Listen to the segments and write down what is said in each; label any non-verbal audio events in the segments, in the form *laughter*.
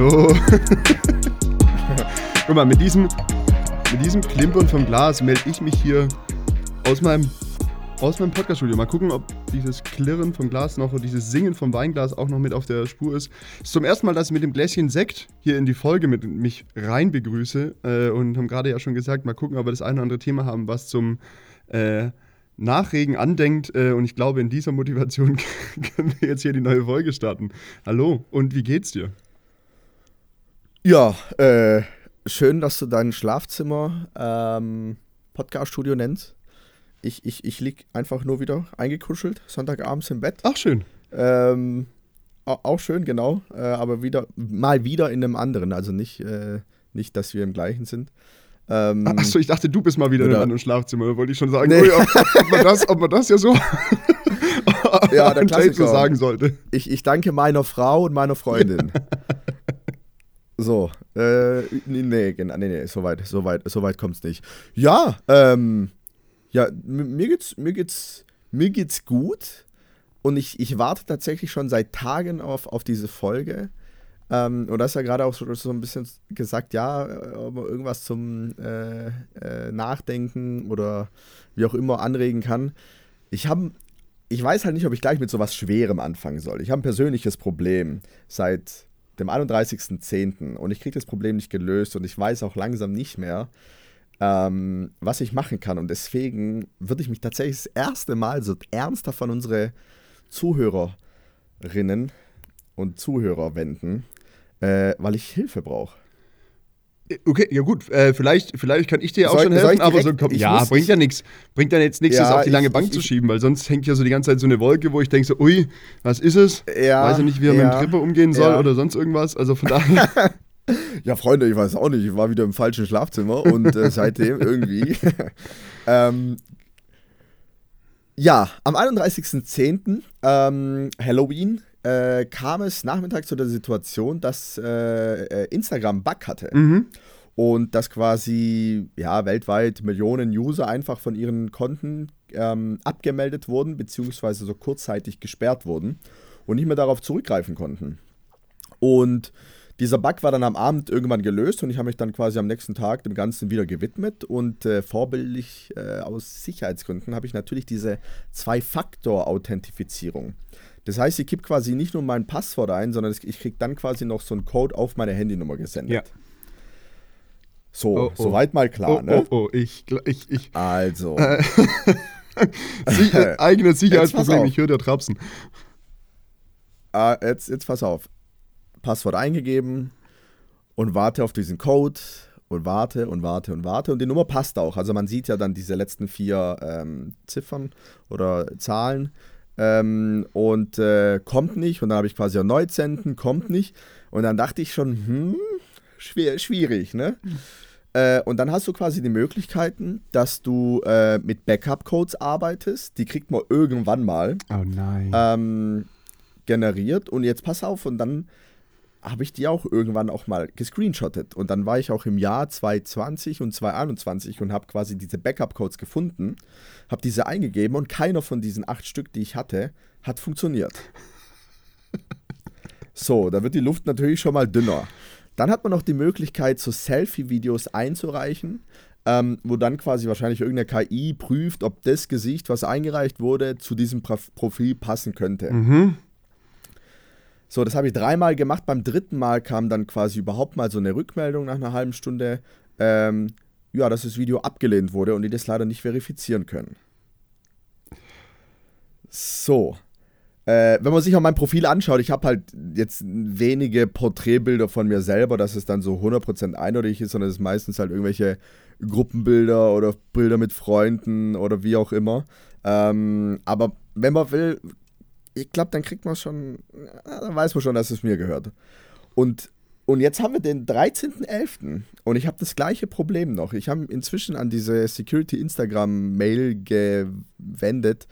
Hallo. *laughs* Guck mal, mit diesem, mit diesem Klimpern vom Glas melde ich mich hier aus meinem, aus meinem Podcaststudio. Mal gucken, ob dieses Klirren vom Glas noch oder dieses Singen vom Weinglas auch noch mit auf der Spur ist. Es ist zum ersten Mal, dass ich mit dem Gläschen Sekt hier in die Folge mit mich rein begrüße äh, und haben gerade ja schon gesagt, mal gucken, ob wir das eine oder andere Thema haben, was zum äh, Nachregen andenkt. Äh, und ich glaube, in dieser Motivation *laughs* können wir jetzt hier die neue Folge starten. Hallo und wie geht's dir? Ja, äh, schön, dass du dein Schlafzimmer ähm, Podcaststudio nennst. Ich, ich, ich lieg einfach nur wieder eingekuschelt, Sonntagabends im Bett. Ach, schön. Ähm, auch schön, genau. Äh, aber wieder mal wieder in einem anderen. Also nicht, äh, nicht dass wir im gleichen sind. Ähm, Achso, ich dachte, du bist mal wieder in einem anderen Schlafzimmer. Da wollte ich schon sagen, nee. ui, ob, ob, man das, ob man das ja so *laughs* ja, der Klassiker. so sagen sollte. Ich, ich danke meiner Frau und meiner Freundin. *laughs* so, äh, nee, nee, nee, so weit, so weit, so weit kommt's nicht. Ja, ähm, ja, mir geht's, mir geht's, mir geht's gut. Und ich, ich warte tatsächlich schon seit Tagen auf, auf diese Folge. Ähm, und da ist ja gerade auch so, so, ein bisschen gesagt, ja, man irgendwas zum äh, äh, Nachdenken oder wie auch immer anregen kann. Ich habe, ich weiß halt nicht, ob ich gleich mit so was Schwerem anfangen soll. Ich habe ein persönliches Problem seit dem 31.10. und ich kriege das Problem nicht gelöst und ich weiß auch langsam nicht mehr, ähm, was ich machen kann. Und deswegen würde ich mich tatsächlich das erste Mal so ernster von unsere Zuhörerinnen und Zuhörer wenden äh, weil ich Hilfe brauche. Okay, ja gut, äh, vielleicht, vielleicht kann ich dir auch soll, schon helfen, aber so komm, ja, bringt ja nichts. Bringt ja jetzt nichts, ja, das auf die lange ich, Bank ich, zu schieben, weil sonst hängt ja so die ganze Zeit so eine Wolke, wo ich denke so, ui, was ist es? Ja, weiß ja nicht, wie er ja, mit dem Tripper umgehen soll ja. oder sonst irgendwas. Also von daher. *laughs* ja, Freunde, ich weiß auch nicht. Ich war wieder im falschen Schlafzimmer und äh, seitdem irgendwie. *laughs* ähm, ja, am 31.10. Ähm, Halloween äh, kam es nachmittags zu der Situation, dass äh, äh, Instagram Bug hatte. Mhm. Und dass quasi ja, weltweit Millionen User einfach von ihren Konten ähm, abgemeldet wurden, beziehungsweise so kurzzeitig gesperrt wurden und nicht mehr darauf zurückgreifen konnten. Und dieser Bug war dann am Abend irgendwann gelöst und ich habe mich dann quasi am nächsten Tag dem Ganzen wieder gewidmet und äh, vorbildlich äh, aus Sicherheitsgründen habe ich natürlich diese Zwei-Faktor-Authentifizierung das heißt, ich gebe quasi nicht nur mein Passwort ein, sondern ich kriege dann quasi noch so einen Code auf meine Handynummer gesendet. Ja. So, oh, oh. soweit mal klar, oh, ne? Oh, oh, ich, ich, ich. Also. *laughs* Äh, *laughs* eigenes Sicherheitsproblem, ich höre dir Trapsen. Ah, jetzt, jetzt pass auf. Passwort eingegeben und warte auf diesen Code und warte und warte und warte. Und die Nummer passt auch. Also man sieht ja dann diese letzten vier ähm, Ziffern oder Zahlen ähm, und äh, kommt nicht. Und dann habe ich quasi erneut senden, kommt nicht. Und dann dachte ich schon, hm, schwer, schwierig, ne? Äh, und dann hast du quasi die Möglichkeiten, dass du äh, mit Backup-Codes arbeitest. Die kriegt man irgendwann mal oh nein. Ähm, generiert. Und jetzt pass auf, und dann habe ich die auch irgendwann auch mal gescreenshottet. Und dann war ich auch im Jahr 2020 und 2021 und habe quasi diese Backup-Codes gefunden, habe diese eingegeben und keiner von diesen acht Stück, die ich hatte, hat funktioniert. *laughs* so, da wird die Luft natürlich schon mal dünner. Dann hat man noch die Möglichkeit, so Selfie-Videos einzureichen, ähm, wo dann quasi wahrscheinlich irgendeine KI prüft, ob das Gesicht, was eingereicht wurde, zu diesem Profil passen könnte. Mhm. So, das habe ich dreimal gemacht. Beim dritten Mal kam dann quasi überhaupt mal so eine Rückmeldung nach einer halben Stunde, ähm, ja, dass das Video abgelehnt wurde und die das leider nicht verifizieren können. So. Äh, wenn man sich auch mein Profil anschaut, ich habe halt jetzt wenige Porträtbilder von mir selber, dass es dann so 100% eindeutig ist, sondern es ist meistens halt irgendwelche Gruppenbilder oder Bilder mit Freunden oder wie auch immer. Ähm, aber wenn man will, ich glaube, dann kriegt man schon, dann weiß man schon, dass es mir gehört. Und, und jetzt haben wir den 13.11. und ich habe das gleiche Problem noch. Ich habe inzwischen an diese Security Instagram Mail gewendet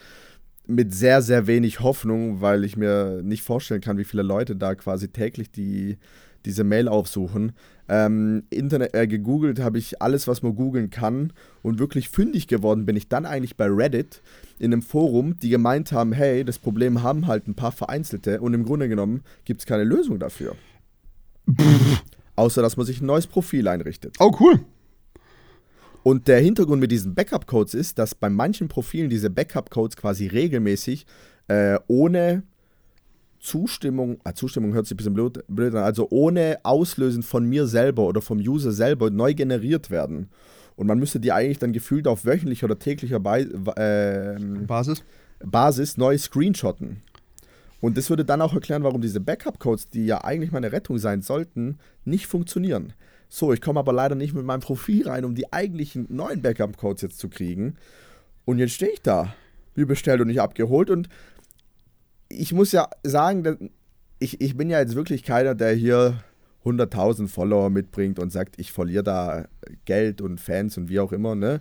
mit sehr, sehr wenig Hoffnung, weil ich mir nicht vorstellen kann, wie viele Leute da quasi täglich die, diese Mail aufsuchen. Ähm, Internet äh, gegoogelt habe ich alles, was man googeln kann und wirklich fündig geworden bin ich dann eigentlich bei Reddit in einem Forum, die gemeint haben, hey, das Problem haben halt ein paar Vereinzelte und im Grunde genommen gibt es keine Lösung dafür. *laughs* Außer, dass man sich ein neues Profil einrichtet. Oh, cool. Und der Hintergrund mit diesen Backup-Codes ist, dass bei manchen Profilen diese Backup-Codes quasi regelmäßig äh, ohne Zustimmung, ah, Zustimmung hört sich ein bisschen blöd, blöd an, also ohne Auslösen von mir selber oder vom User selber neu generiert werden. Und man müsste die eigentlich dann gefühlt auf wöchentlicher oder täglicher Be äh, Basis? Basis neu screenshotten. Und das würde dann auch erklären, warum diese Backup-Codes, die ja eigentlich meine Rettung sein sollten, nicht funktionieren. So, ich komme aber leider nicht mit meinem Profil rein, um die eigentlichen neuen Backup-Codes jetzt zu kriegen. Und jetzt stehe ich da, wie bestellt und nicht abgeholt. Und ich muss ja sagen, ich, ich bin ja jetzt wirklich keiner, der hier 100.000 Follower mitbringt und sagt, ich verliere da Geld und Fans und wie auch immer, ne?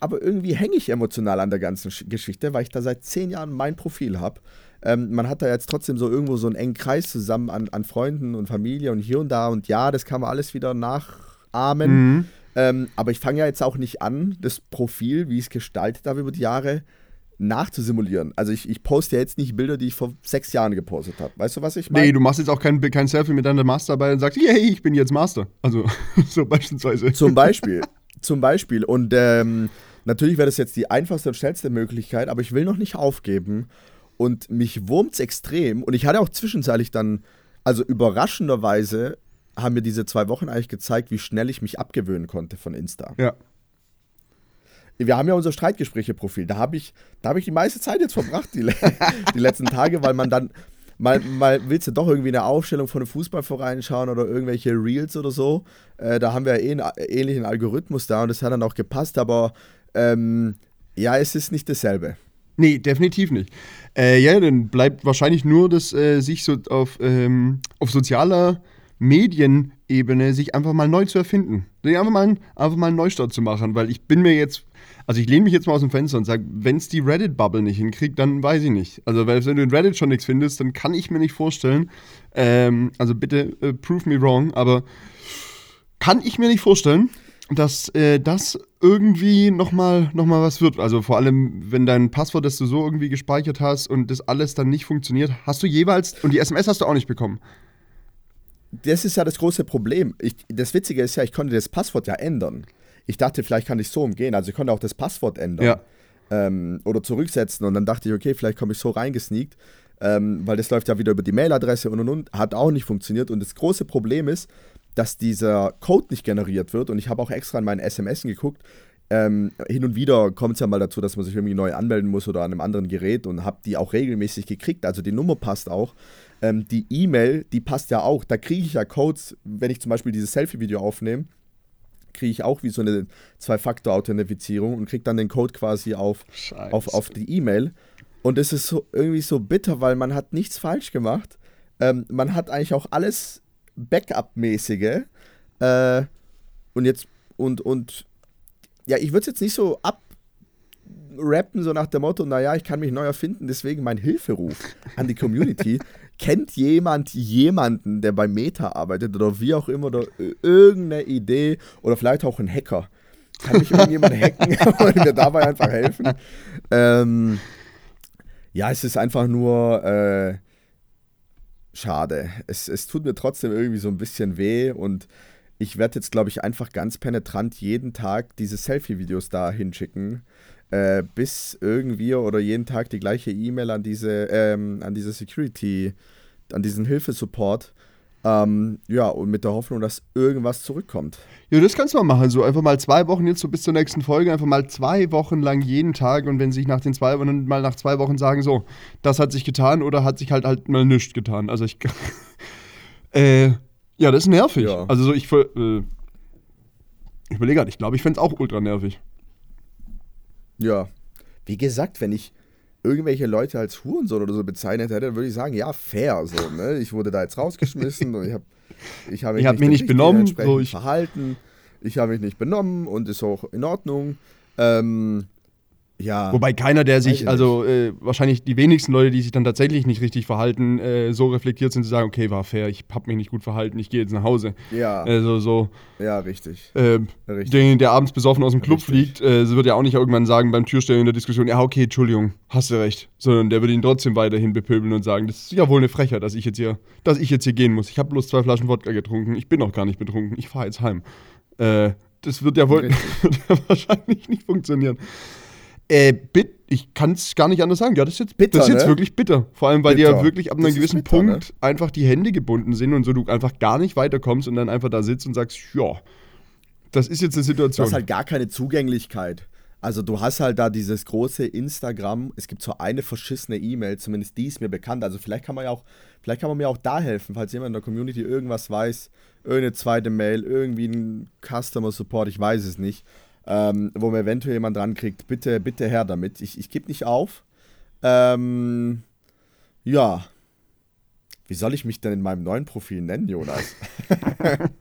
Aber irgendwie hänge ich emotional an der ganzen Geschichte, weil ich da seit zehn Jahren mein Profil habe. Ähm, man hat da jetzt trotzdem so irgendwo so einen engen Kreis zusammen an, an Freunden und Familie und hier und da und ja, das kann man alles wieder nachahmen. Mhm. Ähm, aber ich fange ja jetzt auch nicht an, das Profil, wie ich es gestaltet habe über die Jahre, nachzusimulieren. Also ich, ich poste ja jetzt nicht Bilder, die ich vor sechs Jahren gepostet habe. Weißt du, was ich meine? Nee, du machst jetzt auch kein, kein Selfie mit deiner Masterarbeit und sagst, yay, ich bin jetzt Master. Also *laughs* so beispielsweise. Zum Beispiel. *laughs* Zum Beispiel. Und ähm, natürlich wäre das jetzt die einfachste und schnellste Möglichkeit, aber ich will noch nicht aufgeben. Und mich wurmt es extrem. Und ich hatte auch zwischenzeitlich dann, also überraschenderweise, haben mir diese zwei Wochen eigentlich gezeigt, wie schnell ich mich abgewöhnen konnte von Insta. Ja wir haben ja unser Streitgespräche-Profil. Da habe ich, hab ich die meiste Zeit jetzt verbracht, die, *laughs* die letzten Tage, weil man dann, mal, mal willst du doch irgendwie eine Aufstellung von einem Fußballverein schauen oder irgendwelche Reels oder so. Äh, da haben wir ja eh einen ähnlichen Algorithmus da und das hat dann auch gepasst, aber ähm, ja, es ist nicht dasselbe. Nee, definitiv nicht. Äh, ja, dann bleibt wahrscheinlich nur das äh, sich so auf, ähm, auf sozialer Medienebene sich einfach mal neu zu erfinden. Einfach mal, einfach mal einen Neustart zu machen, weil ich bin mir jetzt also ich lehne mich jetzt mal aus dem Fenster und sage, wenn es die Reddit-Bubble nicht hinkriegt, dann weiß ich nicht. Also weil wenn du in Reddit schon nichts findest, dann kann ich mir nicht vorstellen, ähm, also bitte äh, prove me wrong, aber kann ich mir nicht vorstellen, dass äh, das irgendwie nochmal noch mal was wird. Also vor allem, wenn dein Passwort, das du so irgendwie gespeichert hast und das alles dann nicht funktioniert, hast du jeweils, und die SMS hast du auch nicht bekommen. Das ist ja das große Problem. Ich, das Witzige ist ja, ich konnte das Passwort ja ändern ich dachte, vielleicht kann ich so umgehen. Also ich konnte auch das Passwort ändern. Ja. Ähm, oder zurücksetzen. Und dann dachte ich, okay, vielleicht komme ich so reingesneakt. Ähm, weil das läuft ja wieder über die Mailadresse und und und. Hat auch nicht funktioniert. Und das große Problem ist, dass dieser Code nicht generiert wird. Und ich habe auch extra in meinen SMS geguckt. Ähm, hin und wieder kommt es ja mal dazu, dass man sich irgendwie neu anmelden muss oder an einem anderen Gerät und habe die auch regelmäßig gekriegt. Also die Nummer passt auch. Ähm, die E-Mail, die passt ja auch. Da kriege ich ja Codes, wenn ich zum Beispiel dieses Selfie-Video aufnehme kriege ich auch wie so eine Zwei-Faktor-Authentifizierung und kriege dann den Code quasi auf, auf, auf die E-Mail. Und es ist so, irgendwie so bitter, weil man hat nichts falsch gemacht. Ähm, man hat eigentlich auch alles Backup-mäßige. Äh, und jetzt, und, und ja, ich würde es jetzt nicht so abrappen, so nach dem Motto, naja, ich kann mich neu erfinden, deswegen mein Hilferuf an die Community. *laughs* kennt jemand jemanden, der bei Meta arbeitet oder wie auch immer oder irgendeine Idee oder vielleicht auch ein Hacker? Kann mich irgendjemand hacken *laughs* und mir dabei einfach helfen? Ähm, ja, es ist einfach nur äh, schade. Es, es tut mir trotzdem irgendwie so ein bisschen weh und ich werde jetzt, glaube ich, einfach ganz penetrant jeden Tag diese Selfie-Videos da hinschicken, äh, bis irgendwie oder jeden Tag die gleiche E-Mail an diese, ähm, an diese Security, an diesen Hilfesupport. Ähm, ja, und mit der Hoffnung, dass irgendwas zurückkommt. Ja, das kannst du mal machen. So einfach mal zwei Wochen jetzt so bis zur nächsten Folge, einfach mal zwei Wochen lang jeden Tag und wenn sich nach den zwei Wochen mal nach zwei Wochen sagen, so, das hat sich getan oder hat sich halt halt mal nichts getan. Also ich. *laughs* äh, ja, das ist nervig. Ja. Also so, ich, äh, ich überlege gerade, ich glaube, ich fände es auch ultra nervig. Ja. Wie gesagt, wenn ich irgendwelche Leute als Hurensohn oder so bezeichnet hätte, dann würde ich sagen, ja, fair. So, ne? Ich wurde da jetzt rausgeschmissen und ich habe ich hab mich, ich hab nicht, mich nicht benommen. So ich verhalten. Ich habe mich nicht benommen und ist auch in Ordnung. Ähm, Ja. Wobei keiner, der sich, also äh, wahrscheinlich die wenigsten Leute, die sich dann tatsächlich nicht richtig verhalten, äh, so reflektiert sind, zu sagen, okay, war fair, ich habe mich nicht gut verhalten, ich gehe jetzt nach Hause. Ja. Also so. Ja, richtig. Äh, richtig. Den, der abends besoffen aus dem Club richtig. fliegt, äh, wird ja auch nicht irgendwann sagen beim Türsteher in der Diskussion, ja, okay, Entschuldigung, hast du recht. Sondern der würde ihn trotzdem weiterhin bepöbeln und sagen, das ist ja wohl eine Frechheit, dass ich jetzt hier, dass ich jetzt hier gehen muss. Ich habe bloß zwei Flaschen Wodka getrunken, ich bin noch gar nicht betrunken, ich fahre jetzt heim. Äh, das wird ja wohl *laughs* wahrscheinlich nicht funktionieren. Äh, bit, ich kann es gar nicht anders sagen. Ja, das ist jetzt, bitter, das ist jetzt ne? wirklich bitter. Vor allem, weil bitter. dir ja wirklich ab einem gewissen bitter, Punkt ne? einfach die Hände gebunden sind und so du einfach gar nicht weiterkommst und dann einfach da sitzt und sagst, ja, das ist jetzt eine Situation. Du hast halt gar keine Zugänglichkeit. Also du hast halt da dieses große Instagram, es gibt so eine verschissene E-Mail, zumindest die ist mir bekannt. Also vielleicht kann man ja auch, vielleicht kann man mir auch da helfen, falls jemand in der Community irgendwas weiß, irgendeine zweite Mail, irgendwie ein Customer Support, ich weiß es nicht ähm, wo mir eventuell jemand dran kriegt, bitte, bitte her damit. Ich, ich gebe nicht auf. Ähm, ja. Wie soll ich mich denn in meinem neuen Profil nennen, Jonas? *laughs*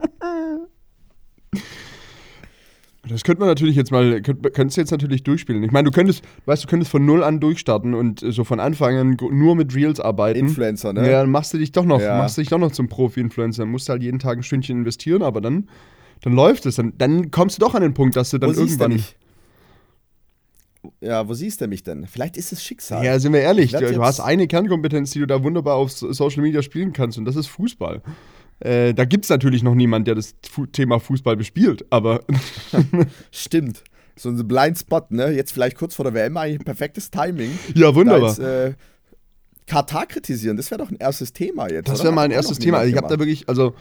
Das könnte man natürlich jetzt mal, könnt, könntest du jetzt natürlich durchspielen. Ich meine, du könntest, weißt du, könntest von null an durchstarten und so von Anfang an nur mit Reels arbeiten. Influencer, ne? Ja, dann machst du dich doch noch, ja. machst du dich doch noch zum Profi-Influencer. Musst du halt jeden Tag ein Stündchen investieren, aber dann dann läuft es. Dann, dann kommst du doch an den Punkt, dass du dann wo irgendwann. Siehst ja, wo siehst du mich denn? Vielleicht ist es Schicksal. Ja, sind wir ehrlich. Du, du hast eine Kernkompetenz, die du da wunderbar auf Social Media spielen kannst, und das ist Fußball. Äh, da gibt es natürlich noch niemanden, der das Fu Thema Fußball bespielt, aber. *laughs* Stimmt. So ein Blindspot, ne? Jetzt vielleicht kurz vor der WM eigentlich ein perfektes Timing. Ja, wunderbar. Jetzt, äh, Katar kritisieren, das wäre doch ein erstes Thema jetzt. Das wäre mal ein erstes Thema. Also ich habe da wirklich, also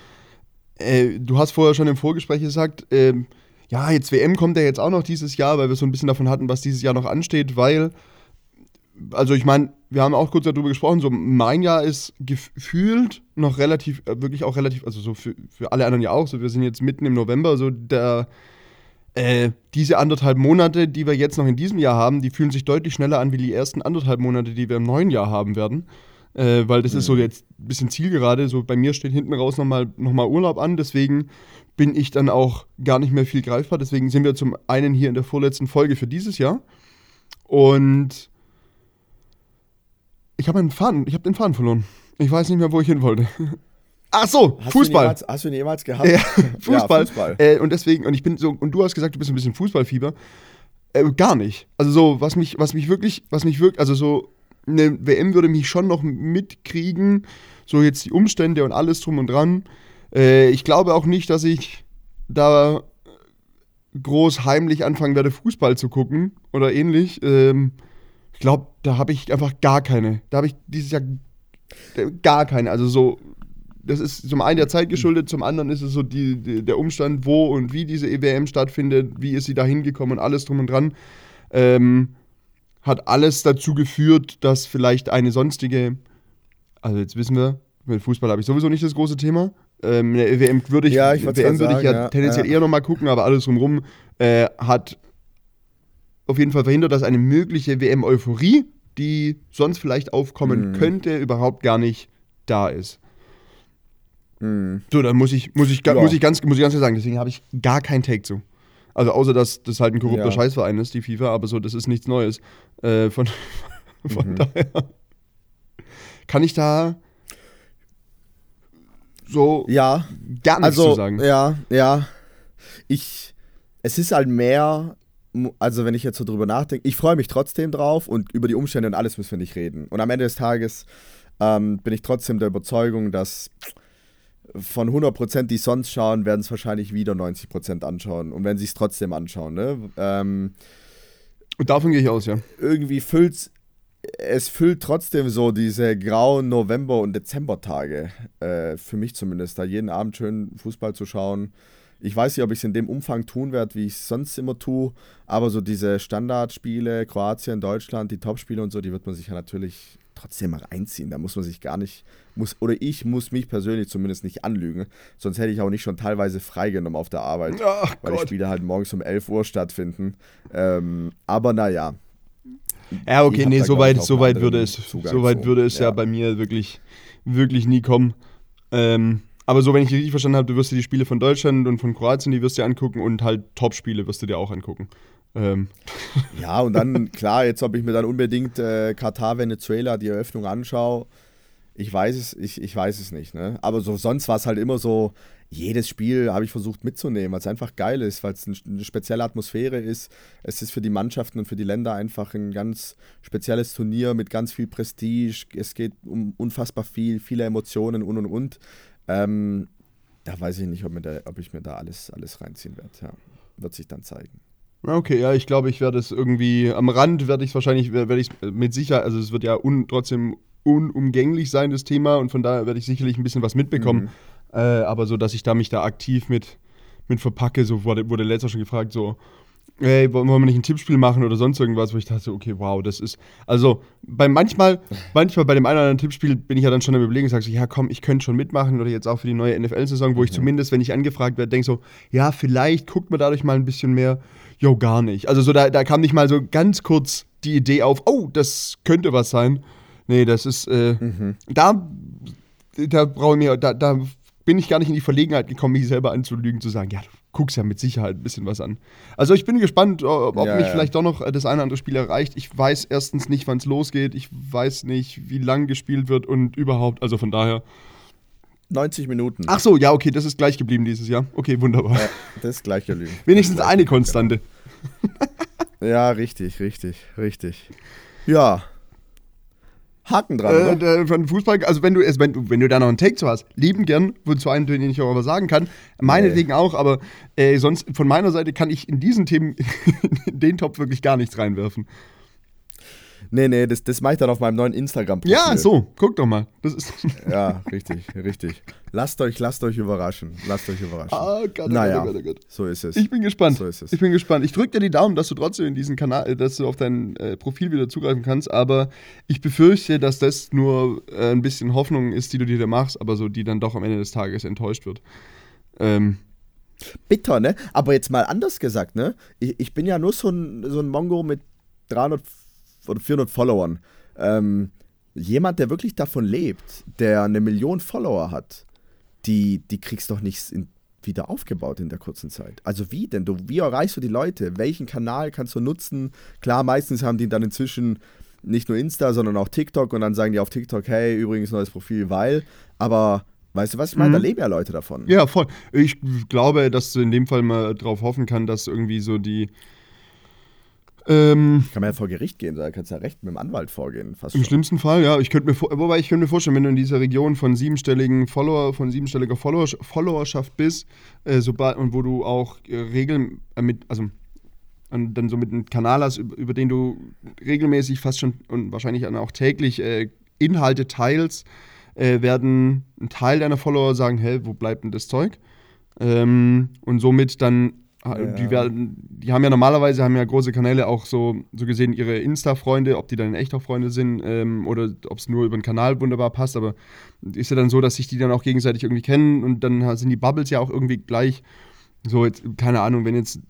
äh, du hast vorher schon im Vorgespräch gesagt, äh, ja, jetzt WM kommt ja jetzt auch noch dieses Jahr, weil wir so ein bisschen davon hatten, was dieses Jahr noch ansteht, weil, also ich meine, wir haben auch kurz darüber gesprochen, so mein Jahr ist gefühlt noch relativ, äh, wirklich auch relativ, also so für, für alle anderen ja auch, so wir sind jetzt mitten im November, so der, äh, diese anderthalb Monate, die wir jetzt noch in diesem Jahr haben, die fühlen sich deutlich schneller an wie die ersten anderthalb Monate, die wir im neuen Jahr haben werden äh, weil das mhm. ist so mhm. jetzt ein bisschen Zielgerade. So bei mir steht hinten raus nochmal noch mal Urlaub an, deswegen bin ich dann auch gar nicht mehr viel greifbar. Deswegen sind wir zum einen hier in der vorletzten Folge für dieses Jahr. Und ich habe den Faden, ich habe den Faden verloren. Ich weiß nicht mehr, wo ich hin wollte. *laughs* Ach so, hast Fußball. Du jemals, hast du ihn jemals gehabt? Ja, *laughs* *laughs* Fußball. Ja, Fußball. Äh, und deswegen, und ich bin so, und du hast gesagt, du bist ein bisschen Fußballfieber. Äh, gar nicht. Also so, was mich, was mich wirklich, was mich wirklich, also so eine WM würde mich schon noch mitkriegen, so jetzt die Umstände und alles drum und dran. Äh, ich glaube auch nicht, dass ich da groß heimlich anfangen werde, Fußball zu gucken oder ähnlich. Ähm, ich glaube, da habe ich einfach gar keine. Da habe ich dieses Jahr gar keine. Also so, das ist zum einen der Zeit geschuldet, zum anderen ist es so die, die, der Umstand, wo und wie diese EWM stattfindet, wie ist sie da hingekommen und alles drum und dran. Ähm, hat alles dazu geführt, dass vielleicht eine sonstige, also jetzt wissen wir, mit Fußball habe ich sowieso nicht das große Thema. Ähm, eine WM würde ich, ja, ich WM würde ich ja, ja tendenziell ja. eher nochmal gucken, aber alles drumherum äh, hat auf jeden Fall verhindert, dass eine mögliche WM-Euphorie, die sonst vielleicht aufkommen mhm. könnte, überhaupt gar nicht da ist. Mhm. So, dann muss ich, muss ich, ja. muss ich ganz, muss ich ganz klar sagen, deswegen habe ich gar keinen Take zu. Also außer, dass das halt ein korrupter ja. Scheißverein ist, die FIFA, aber so, das ist nichts Neues. Äh, von *laughs* von mhm. daher kann ich da so ja, gar nichts also, zu sagen. Ja, ja. Ich, es ist halt mehr, also wenn ich jetzt so drüber nachdenke, ich freue mich trotzdem drauf und über die Umstände und alles müssen wir nicht reden. Und am Ende des Tages ähm, bin ich trotzdem der Überzeugung, dass von 100%, die sonst schauen, werden es wahrscheinlich wieder 90% anschauen. Und wenn sie es trotzdem anschauen, ne? Ähm, und davon gehe ich aus, ja. Irgendwie füllt es füllt trotzdem so diese grauen November- und Dezembertage. Äh, für mich zumindest, da jeden Abend schön Fußball zu schauen. Ich weiß nicht, ob ich es in dem Umfang tun werde, wie ich es sonst immer tue, aber so diese Standardspiele, Kroatien, Deutschland, die Topspiele und so, die wird man sich ja natürlich trotzdem mal reinziehen. Da muss man sich gar nicht, muss, oder ich muss mich persönlich zumindest nicht anlügen. Sonst hätte ich auch nicht schon teilweise freigenommen auf der Arbeit, Ach weil Gott. die Spiele halt morgens um 11 Uhr stattfinden. Ähm, aber naja. Ja, okay, nee, soweit so weit würde es, so weit würde es ja. ja. bei mir wirklich, wirklich nie kommen. Ähm, aber so, wenn ich richtig verstanden habe, du wirst dir die Spiele von Deutschland und von Kroatien, die wirst du dir angucken und halt Top-Spiele wirst du dir auch angucken. Ähm. *laughs* Ja, und dann, klar, jetzt ob ich mir dann unbedingt äh, Katar, Venezuela, die Eröffnung anschaue, ich weiß es, ich, ich weiß es nicht. Ne? Aber so, sonst war es halt immer so, jedes Spiel habe ich versucht mitzunehmen, weil es einfach geil ist, weil es eine spezielle Atmosphäre ist. Es ist für die Mannschaften und für die Länder einfach ein ganz spezielles Turnier mit ganz viel Prestige. Es geht um unfassbar viel, viele Emotionen und und und. Ähm, da weiß ich nicht, ob, da, ob, ich mir da alles, alles reinziehen werde. Ja, wird sich dann zeigen. Okay, ja, ich glaube, ich werde es irgendwie am Rand werde ich es wahrscheinlich, werde ich mit Sicherheit, also es wird ja un, trotzdem unumgänglich sein, das Thema, und von daher werde ich sicherlich ein bisschen was mitbekommen. Mhm. Äh, aber so, dass ich da mich da aktiv mit, mit verpacke, so wurde, wurde letzter schon gefragt, so, ey, wollen wir nicht ein Tippspiel machen oder sonst irgendwas, wo ich dachte, okay, wow, das ist, also bei manchmal, *laughs* manchmal bei dem einen oder anderen Tippspiel bin ich ja dann schon am überlegen und sage so, ja komm, ich könnte schon mitmachen oder jetzt auch für die neue NFL-Saison, wo ich mhm. zumindest, wenn ich angefragt werde, denke so, ja, vielleicht guckt man dadurch mal ein bisschen mehr, jo, gar nicht. Also so, da, da kam nicht mal so ganz kurz die Idee auf, oh, das könnte was sein. Nee, das ist, äh, mhm. da, da brauche ich mir, da, da bin ich gar nicht in die Verlegenheit gekommen, mich selber anzulügen, zu sagen, ja, du guckst ja mit Sicherheit ein bisschen was an. Also ich bin gespannt, ob ja, mich ja. vielleicht doch noch das eine oder andere Spiel erreicht. Ich weiß erstens nicht, wann es losgeht. Ich weiß nicht, wie lang gespielt wird und überhaupt. Also von daher. 90 Minuten. Ach so, ja, okay, das ist gleich geblieben dieses Jahr. Okay, wunderbar. Ja, das ist gleich geblieben. Wenigstens eine Konstante. ja, richtig, richtig, richtig. Ja, Haken dran. Äh, von Fußball, also wenn du, wenn, du, wenn du da noch einen Take zu hast, lieben gern, wozu einen, den ich auch mal sagen kann. Meinetwegen nee. auch, aber äh, sonst von meiner Seite kann ich in diesen Themen *laughs* in den Topf wirklich gar nichts reinwerfen. Nee, nee, das, das mache ich dann auf meinem neuen Instagram-Profil. Ja, so, guck doch mal. *laughs* ja, richtig, richtig. Lasst euch, lasst euch überraschen. Lasst euch überraschen. Ah, Gott, oh naja, Gott, oh Gott, so ist es. Ich bin gespannt. So ist es. Ich bin gespannt. Ich drücke dir die Daumen, dass du trotzdem in diesen Kanal, äh, dass du auf dein äh, Profil wieder zugreifen kannst, aber ich befürchte, dass das nur äh, ein bisschen Hoffnung ist, die du dir da machst, aber so, die dann doch am Ende des Tages enttäuscht wird. Ähm, Bitter, ne? Aber jetzt mal anders gesagt, ne? Ich, ich bin ja nur so ein, so ein Mongo mit 300 oder 400 Followern. Ähm, jemand, der wirklich davon lebt, der eine Million Follower hat, die, die kriegst doch nicht in, wieder aufgebaut in der kurzen Zeit. Also wie denn? Du, wie erreichst du die Leute? Welchen Kanal kannst du nutzen? Klar, meistens haben die dann inzwischen nicht nur Insta, sondern auch TikTok und dann sagen die auf TikTok, hey, übrigens neues Profil, weil. Aber Weißt du was ich meine? Mhm. Da leben ja Leute davon. Ja, voll. Ich glaube, dass du in dem Fall mal darauf hoffen kann, dass irgendwie so die, ähm, Kann man ja vor Gericht gehen, da kannst du ja recht mit dem Anwalt vorgehen. Fast Im schon. schlimmsten Fall, ja. Ich könnte mir, wobei ich könnte mir vorstellen, wenn du in dieser Region von siebenstelligen Follower, von siebenstelliger Follower, Followerschaft bist, äh, sobald, und wo du auch äh, Regeln äh, mit, also und dann so mit einem Kanal hast, über, über, den du regelmäßig fast schon und wahrscheinlich auch täglich äh, Inhalte teilst, äh, werden ein Teil deiner Follower sagen, hey, wo bleibt denn das Zeug? Ähm, und somit dann. Die, werden, die haben ja normalerweise haben ja große Kanäle auch so, so gesehen ihre Insta-Freunde, ob die dann echt auch Freunde sind ähm, oder ob es nur über den Kanal wunderbar passt, aber ist ja dann so, dass sich die dann auch gegenseitig irgendwie kennen und dann sind die Bubbles ja auch irgendwie gleich. So, jetzt, keine Ahnung, wenn jetzt,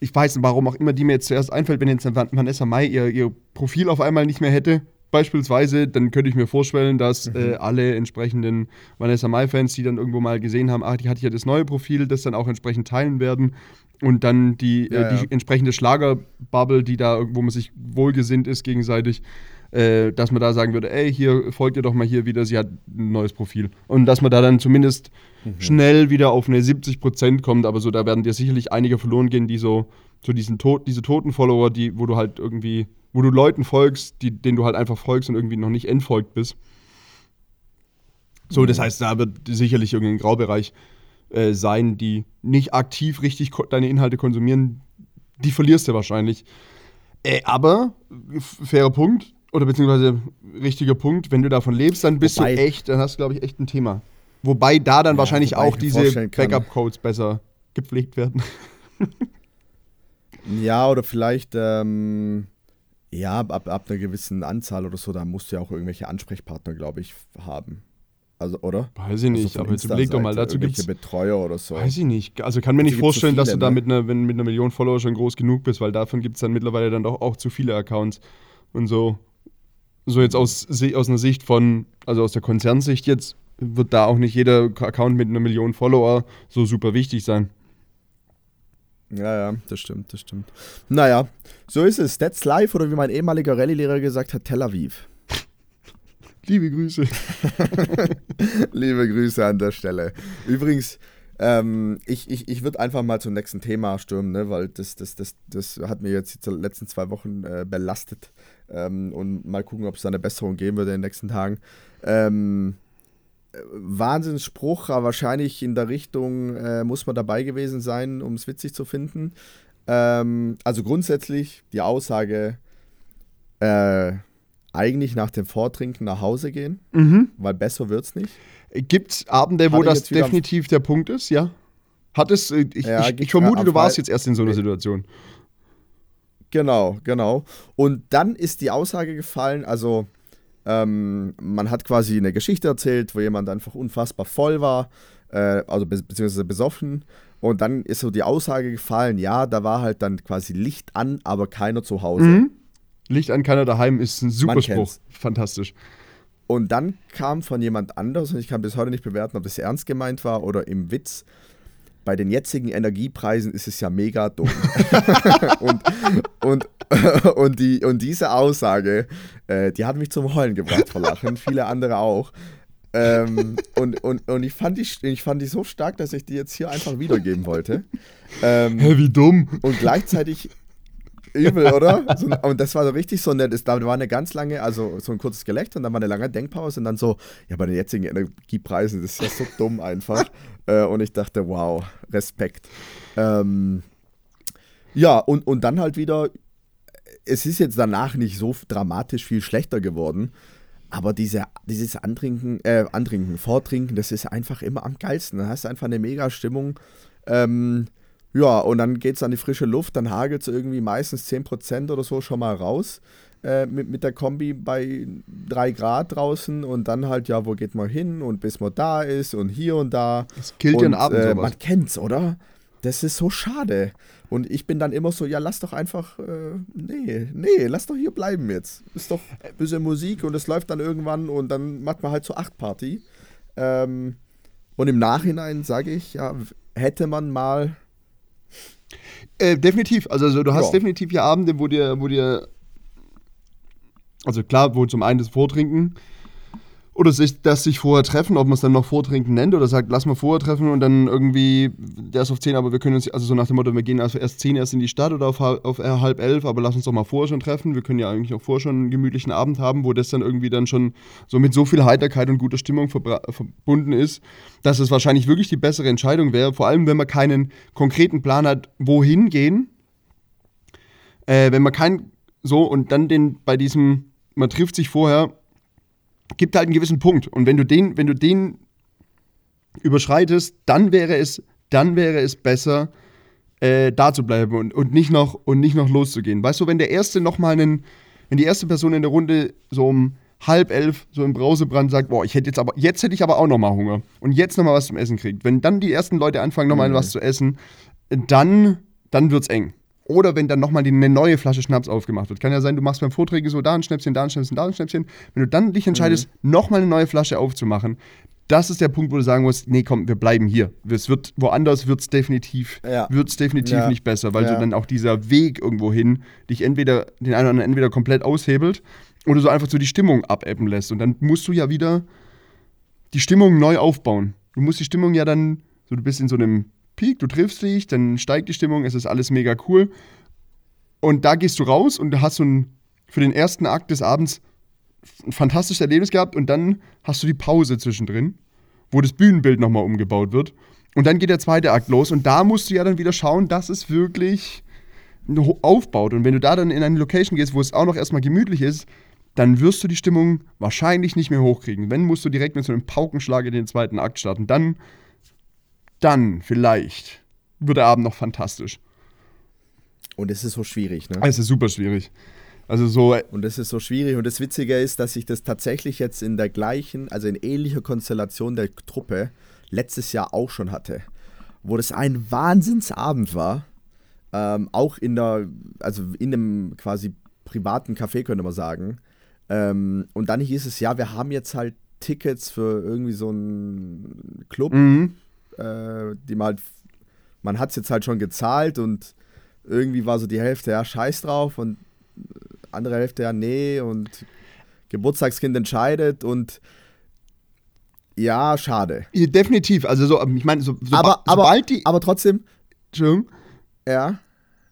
ich weiß nicht, warum auch immer die mir jetzt zuerst einfällt, wenn jetzt Vanessa Mai ihr, ihr Profil auf einmal nicht mehr hätte, beispielsweise, dann könnte ich mir vorstellen, dass mhm. äh, alle entsprechenden Vanessa Mai-Fans, die dann irgendwo mal gesehen haben, ach, die hat ja das neue Profil, das dann auch entsprechend teilen werden. Und dann die, ja, äh, die ja. entsprechende Schlagerbubble, die da, wo man sich wohlgesinnt ist gegenseitig, äh, dass man da sagen würde, ey, hier folgt ihr doch mal hier wieder, sie hat ein neues Profil. Und dass man da dann zumindest mhm. schnell wieder auf eine 70% kommt, aber so, da werden dir sicherlich einige verloren gehen, die so, so diesen Tod, diese toten Follower, die, wo du halt irgendwie wo du Leuten folgst, die, denen du halt einfach folgst und irgendwie noch nicht entfolgt bist. So, das mhm. heißt, da wird sicherlich irgendein Graubereich äh, sein, die nicht aktiv richtig deine Inhalte konsumieren. Die verlierst du wahrscheinlich. Äh, aber, fairer Punkt, oder beziehungsweise richtiger Punkt, wenn du davon lebst, dann bist wobei, du echt, dann hast du, glaube ich, echt ein Thema. Wobei da dann ja, wahrscheinlich auch diese Backup-Codes besser gepflegt werden. *laughs* ja, oder vielleicht, ähm, ja, ab, ab einer gewissen Anzahl oder so, da musst du ja auch irgendwelche Ansprechpartner, glaube ich, haben. Also, oder? Weiß ich nicht, also aber jetzt überleg doch mal, dazu gibt es. Betreuer oder so. Weiß ich nicht. Also kann mir nicht vorstellen, so viele, dass du da ne? mit einer, wenn, mit einer Million Follower schon groß genug bist, weil davon gibt es dann mittlerweile dann doch auch zu viele Accounts. Und so, so jetzt aus, aus einer Sicht von, also aus der Konzernsicht jetzt, wird da auch nicht jeder Account mit einer Million Follower so super wichtig sein. Ja, ja, das stimmt, das stimmt. Naja, so ist es. That's life oder wie mein ehemaliger Rallye-Lehrer gesagt hat, Tel Aviv. Liebe Grüße. *laughs* Liebe Grüße an der Stelle. Übrigens, ähm, ich ich, ich würde einfach mal zum nächsten Thema stürmen, ne, weil das, das, das, das hat mir jetzt die letzten zwei Wochen äh, belastet. Ähm, und mal gucken, ob es da eine Besserung geben wird in den nächsten Tagen. Ähm, Wahnsinnsspruch, aber wahrscheinlich in der Richtung äh, muss man dabei gewesen sein, um es witzig zu finden. Ähm, also grundsätzlich die Aussage, äh, eigentlich nach dem Vortrinken nach Hause gehen, mhm. weil besser wird es nicht. Gibt es Abende, wo das definitiv der Punkt ist, ja? Hat es, äh, ich, ja, ich, ich vermute, du warst jetzt erst in so einer Situation. Genau, genau. Und dann ist die Aussage gefallen, also ähm, man hat quasi eine Geschichte erzählt, wo jemand einfach unfassbar voll war, äh, also be beziehungsweise besoffen. Und dann ist so die Aussage gefallen, ja, da war halt dann quasi Licht an, aber keiner zu Hause. Mhm. Licht an, keiner daheim ist ein super Spruch. Fantastisch. Und dann kam von jemand anderes, und ich kann bis heute nicht bewerten, ob das ernst gemeint war oder im Witz, bei den jetzigen Energiepreisen ist es ja mega dumm. *laughs* und, und, und, die, und diese Aussage, äh, die hat mich zum Heulen gebracht vor Lachen, viele andere auch. ähm, und, und, und ich, fand die, ich fand die so stark, dass ich die jetzt hier einfach wiedergeben wollte. Ähm, Hä, wie dumm. Und gleichzeitig, Übel, oder? So, und das war so richtig so nett. Da war eine ganz lange, also so ein kurzes Gelächter und dann war eine lange Denkpause und dann so, ja, bei den jetzigen Energiepreisen, das ist ja so dumm einfach. *laughs* Äh, und ich dachte, wow, Respekt. Ähm, ja, und, und dann halt wieder, es ist jetzt danach nicht so dramatisch viel schlechter geworden. Aber diese, dieses Antrinken, äh, Antrinken, Vortrinken, das ist einfach immer am geilsten. Da hast du einfach eine mega Stimmung. Ähm, ja, und dann geht es an die frische Luft, dann hagelt es irgendwie meistens 10% oder so schon mal raus äh, mit, mit der Kombi bei 3 Grad draußen und dann halt, ja, wo geht man hin und bis man da ist und hier und da. Das killt und, den Abend äh, Man kennt's, oder? Das ist so schade. Und ich bin dann immer so, ja, lass doch einfach, äh, nee, nee, lass doch hier bleiben jetzt. Ist doch ein bisschen Musik und es läuft dann irgendwann und dann macht man halt so acht Party. Ähm, und im Nachhinein sage ich, ja, hätte man mal äh, definitiv. Also, also du hast ja. definitiv ja Abende, wo dir, wo dir, also klar, wo zum einen das Vortrinken oder sich, das sich vorher treffen, ob man es dann noch Vortrinken nennt oder sagt, lass mal vorher treffen und dann irgendwie, der ist auf 10, aber wir können uns, also so nach dem Motto, wir gehen also erst 10 erst in die Stadt oder auf, auf halb elf, aber lass uns doch mal vorher schon treffen. Wir können ja eigentlich auch vorher schon einen gemütlichen Abend haben, wo das dann irgendwie dann schon so mit so viel Heiterkeit und guter Stimmung verbunden ist, dass es wahrscheinlich wirklich die bessere Entscheidung wäre, vor allem wenn man keinen konkreten Plan hat, wohin gehen. Äh, wenn man kein so und dann den bei diesem, man trifft sich vorher gibt halt einen gewissen Punkt. Und wenn du den, wenn du den überschreitest, dann wäre es, dann wäre es besser, äh, da zu bleiben und, und, nicht noch, und nicht noch loszugehen. Weißt du, wenn der erste noch mal einen, wenn die erste Person in der Runde so um halb elf so im Brausebrand sagt, boah, ich hätte jetzt aber, jetzt hätte ich aber auch noch mal Hunger und jetzt noch mal was zum Essen kriegt. Wenn dann die ersten Leute anfangen, noch mal mhm. was zu essen, dann, dann wird's eng. Oder wenn dann nochmal eine neue Flasche Schnaps aufgemacht wird. Kann ja sein, du machst beim Vorträgen so da ein Schnäpschen, da ein Schnäpschen, da ein Schnäpschen. Wenn du dann dich entscheidest, mhm. nochmal eine neue Flasche aufzumachen, das ist der Punkt, wo du sagen musst, nee, komm, wir bleiben hier. Es wird, woanders wird es definitiv, ja. wird's definitiv ja. nicht besser, weil ja. du dann auch dieser Weg irgendwo hin dich entweder, den einen oder anderen entweder komplett aushebelt oder so einfach so die Stimmung abebben lässt. Und dann musst du ja wieder die Stimmung neu aufbauen. Du musst die Stimmung ja dann, so du bist in so einem Peak, du triffst dich, dann steigt die Stimmung, es ist alles mega cool. Und da gehst du raus und hast so ein, für den ersten Akt des Abends ein fantastisches Erlebnis gehabt und dann hast du die Pause zwischendrin, wo das Bühnenbild nochmal umgebaut wird. Und dann geht der zweite Akt los und da musst du ja dann wieder schauen, dass es wirklich aufbaut. Und wenn du da dann in eine Location gehst, wo es auch noch erstmal gemütlich ist, dann wirst du die Stimmung wahrscheinlich nicht mehr hochkriegen. Wenn, musst du direkt mit so einem Paukenschlag in den zweiten Akt starten. Dann dann vielleicht wird der Abend noch fantastisch. Und es ist so schwierig, ne? Es ist super schwierig. Also so. Äh, und es ist so schwierig. Und das Witzige ist, dass ich das tatsächlich jetzt in der gleichen, also in ähnlicher Konstellation der Truppe letztes Jahr auch schon hatte. Wo das ein Wahnsinnsabend war. Ähm, auch in der, also in einem quasi privaten Café, könnte man sagen. Ähm, und dann hieß es, ja, wir haben jetzt halt Tickets für irgendwie so einen Club. Mhm äh, die man halt man hat es jetzt halt schon gezahlt und irgendwie war so die Hälfte, ja, scheiß drauf und andere Hälfte, ja, nee und Geburtstagskind entscheidet und ja, schade. Definitiv. Also so, ich meine, so, so aber, aber, die. Aber trotzdem. Entschuldigung. Ja.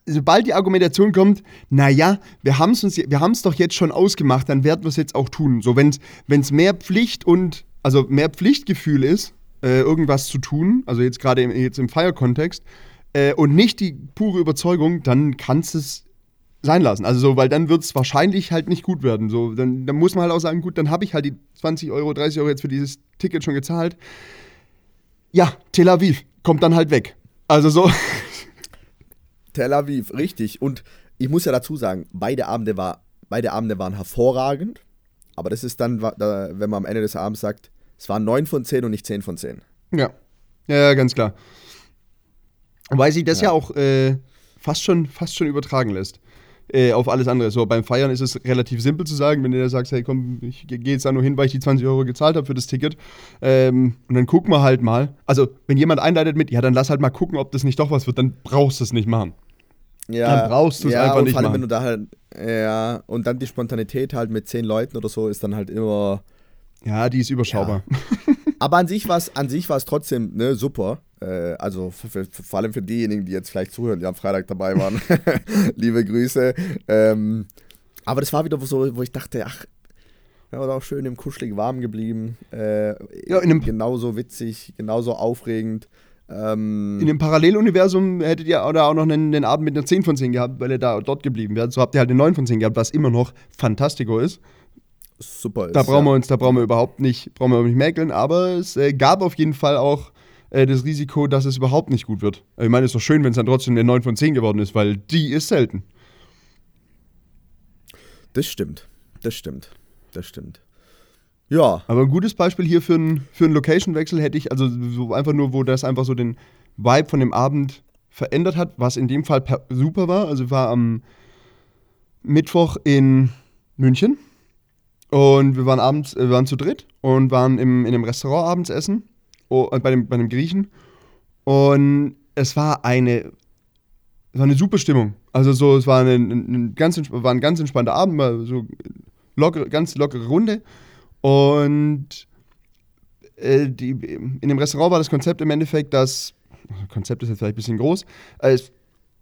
Sobald die Argumentation kommt, naja, wir haben es wir haben es doch jetzt schon ausgemacht, dann werden wir es jetzt auch tun. So, wenn es mehr Pflicht und, also mehr Pflichtgefühl ist, äh, irgendwas zu tun, also jetzt gerade im, jetzt im Fire-Kontext, äh, und nicht die pure Überzeugung, dann kannst du es sein lassen. Also so, weil dann wird es wahrscheinlich halt nicht gut werden. So, dann, dann muss man halt auch sagen, gut, dann habe ich halt die 20 Euro, 30 Euro jetzt für dieses Ticket schon gezahlt. Ja, Tel Aviv kommt dann halt weg. Also so. *laughs* Tel Aviv, richtig. Und ich muss ja dazu sagen, beide Abende, war, beide Abende waren hervorragend. Aber das ist dann, wenn man am Ende des Abends sagt, es waren 9 von 10 und nicht 10 von 10. Ja. Ja, ganz klar. Weil sich das ja, ja auch äh, fast, schon, fast schon übertragen lässt äh, auf alles andere. So beim Feiern ist es relativ simpel zu sagen, wenn du da sagst, hey komm, ich gehe jetzt da nur hin, weil ich die 20 Euro gezahlt habe für das Ticket. Ähm, und dann gucken wir halt mal. Also, wenn jemand einleitet mit, ja, dann lass halt mal gucken, ob das nicht doch was wird, dann brauchst du es nicht machen. Ja, dann brauchst du es ja, einfach nicht vor allem, machen. Wenn du da halt, ja, und dann die Spontanität halt mit zehn Leuten oder so ist dann halt immer. Ja, die ist überschaubar. Ja. *laughs* Aber an sich war es trotzdem ne, super. Äh, also für, für, vor allem für diejenigen, die jetzt vielleicht zuhören, die am Freitag dabei waren. *laughs* *laughs* Liebe Grüße. Ähm, aber das war wieder so, wo ich dachte, ach, ja, war auch schön im kuschelig warm geblieben. Äh, ja, in einem genauso witzig, genauso aufregend. Ähm, in dem Paralleluniversum hättet ihr oder auch noch einen, einen, Abend mit einer 10 von 10 gehabt, weil ihr da dort geblieben wärt. So habt ihr halt eine 9 von 10 gehabt, was immer noch Fantastico ist. Super ist. Da brauchen ja. wir uns, da brauchen wir überhaupt nicht, brauchen wir nicht mäkeln, aber es äh, gab auf jeden Fall auch äh, das Risiko, dass es überhaupt nicht gut wird. Ich meine, es ist doch schön, wenn es dann trotzdem eine 9 von 10 geworden ist, weil die ist selten. Das stimmt. Das stimmt. Das stimmt. Ja. Aber ein gutes Beispiel hier für einen für Location-Wechsel hätte ich, also so einfach nur, wo das einfach so den Vibe von dem Abend verändert hat, was in dem Fall super war. Also war am Mittwoch in München und wir waren abends, wir waren zu dritt und waren im, in einem Restaurant abends essen oh, bei, dem, bei dem Griechen. Und es war eine, es war eine super Stimmung. Also so, es war, eine, eine ganz, war ein ganz entspannter Abend, so lockere, ganz lockere Runde. Und äh, die, in dem Restaurant war das Konzept im Endeffekt, dass, Konzept ist jetzt vielleicht ein bisschen groß, äh,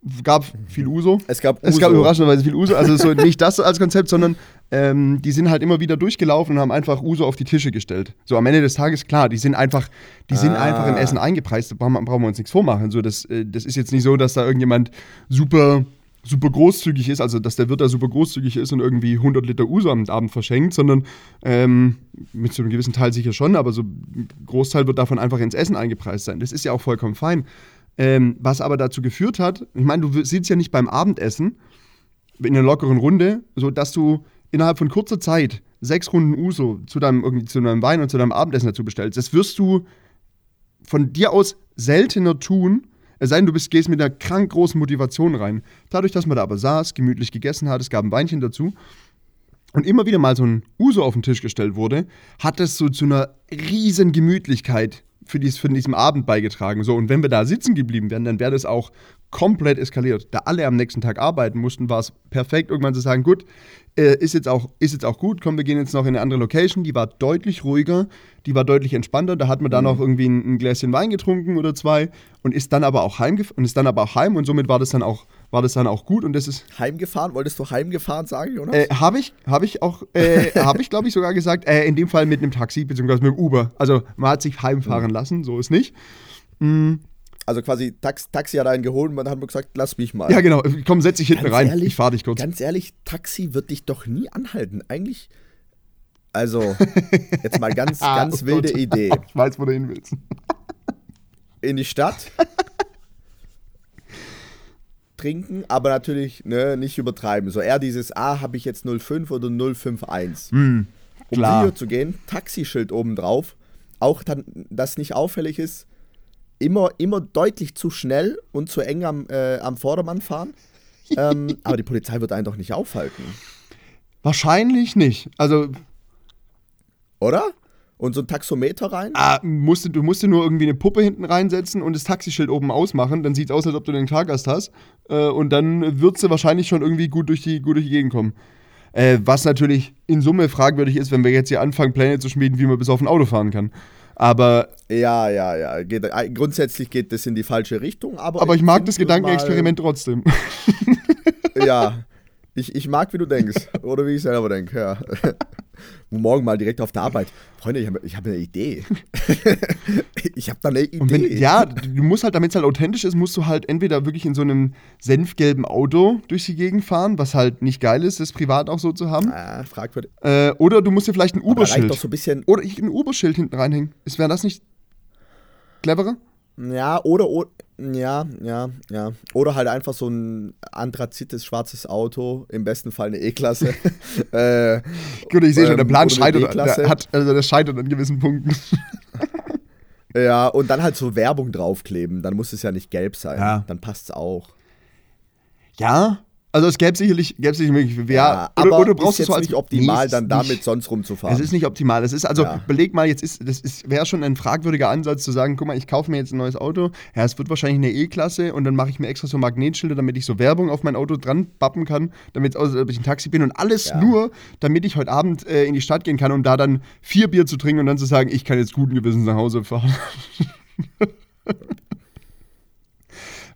es gab viel Uso. Es gab Uso. Es gab überraschenderweise viel Uso. Also so *laughs* nicht das als Konzept, sondern ähm, die sind halt immer wieder durchgelaufen und haben einfach Uso auf die Tische gestellt. So am Ende des Tages, klar, die sind einfach, die sind ah. einfach im Essen eingepreist. Da brauchen, brauchen wir uns nichts vormachen. So, das, äh, das ist jetzt nicht so, dass da irgendjemand super super großzügig ist, also dass der Wirt da super großzügig ist und irgendwie 100 Liter Uso am Abend verschenkt, sondern ähm, mit so einem gewissen Teil sicher schon, aber so ein Großteil wird davon einfach ins Essen eingepreist sein. Das ist ja auch vollkommen fein. Ähm, was aber dazu geführt hat, ich meine, du sitzt ja nicht beim Abendessen in einer lockeren Runde, so dass du innerhalb von kurzer Zeit sechs Runden Uso zu deinem, irgendwie, zu deinem Wein und zu deinem Abendessen dazu bestellst. Das wirst du von dir aus seltener tun, es sei denn, du bist, gehst mit einer krank großen Motivation rein. Dadurch, dass man da aber saß, gemütlich gegessen hat, es gab ein Weinchen dazu und immer wieder mal so ein Uso auf den Tisch gestellt wurde, hat es so zu einer riesen Gemütlichkeit für, dies, für diesen Abend beigetragen. So, und wenn wir da sitzen geblieben wären, dann wäre das auch komplett eskaliert. Da alle am nächsten Tag arbeiten mussten, war es perfekt, irgendwann zu sagen, gut, äh, ist, jetzt auch, ist jetzt auch gut, komm, wir gehen jetzt noch in eine andere Location, die war deutlich ruhiger, die war deutlich entspannter, da hat man dann mhm. auch irgendwie ein, ein, Gläschen Wein getrunken oder zwei und ist dann aber auch heim und ist dann aber auch heim und somit war das dann auch war das dann auch gut und das ist heimgefahren wolltest du heimgefahren sagen Jonas äh, habe ich habe ich auch äh, *laughs* habe ich glaube ich sogar gesagt äh, in dem Fall mit einem Taxi beziehungsweise mit dem Uber also man hat sich heimfahren mhm. lassen so ist nicht mhm. Also quasi Tax, Taxi hat einen geholt und man hat mir gesagt, lass mich mal. Ja, genau. Komm, setz dich hinten rein. Ehrlich, ich fahr dich kurz. Ganz ehrlich, Taxi wird dich doch nie anhalten. Eigentlich, also, *laughs* jetzt mal ganz, ah, ganz oh wilde Gott. Idee. *laughs* Ich weiß, wo du hin willst. *laughs* In die Stadt. trinken, aber natürlich ne, nicht übertreiben. So eher dieses, ah, habe ich jetzt 05 oder 051. Mm, klar. Um Video zu gehen, Taxischild oben drauf. Auch dann, das nicht auffällig ist, immer, immer deutlich zu schnell und zu eng am, äh, am Vordermann fahren. ähm, *laughs* aber die Polizei wird einen doch nicht aufhalten. Wahrscheinlich nicht. Also. Oder? Und so ein Taxometer rein? Ah, musst, du musst dir nur irgendwie eine Puppe hinten reinsetzen und das Taxischild oben ausmachen. Dann sieht es aus, als ob du den Fahrgast hast. Äh, und dann wird sie wahrscheinlich schon irgendwie gut durch die, gut durch die Gegend kommen. Äh, was natürlich in Summe fragwürdig ist, wenn wir jetzt hier anfangen, Pläne zu schmieden, wie man bis auf ein Auto fahren kann. Aber. Ja, ja, ja. Geht, äh, grundsätzlich geht das in die falsche Richtung. Aber, aber ich, ich mag das Gedankenexperiment trotzdem. Ja. Ich, ich mag, wie du denkst. Oder wie ich selber denke, ja. *laughs* Morgen mal direkt auf der Arbeit. Freunde, ich habe hab eine Idee. *laughs* ich habe da eine Idee. Wenn, ja, du musst halt, damit es halt authentisch ist, musst du halt entweder wirklich in so einem senfgelben Auto durch die Gegend fahren, was halt nicht geil ist, das privat auch so zu haben. Ah, fragwürdig. Äh, oder du musst dir vielleicht ein Uberschild. So ein oder ich ein Uberschild hinten reinhängen. Wäre das nicht cleverer? Ja, oder, oder, ja, ja, ja. Oder halt einfach so ein anthrazites schwarzes Auto, im besten Fall eine E-Klasse. *laughs* äh, Gut, ich sehe schon, der Plan ähm, scheitert, der, hat, also der scheitert an gewissen Punkten. *laughs* ja, und dann halt so Werbung draufkleben, dann muss es ja nicht gelb sein. Ja. Dann passt es auch. Ja, also es gäbe sicherlich, gäbe sicherlich ja, ja, aber oder, oder brauchst ist jetzt so nicht optimal, nee, dann damit nicht, sonst rumzufahren. Es ist nicht optimal. Es ist also ja. beleg mal, jetzt ist das ist wäre schon ein fragwürdiger Ansatz zu sagen, guck mal, ich kaufe mir jetzt ein neues Auto. Ja, es wird wahrscheinlich eine E-Klasse und dann mache ich mir extra so Magnetschilder, damit ich so Werbung auf mein Auto dran bappen kann, damit es ob ich ein Taxi bin und alles ja. nur, damit ich heute Abend äh, in die Stadt gehen kann und da dann vier Bier zu trinken und dann zu sagen, ich kann jetzt guten Gewissens nach Hause fahren. *laughs*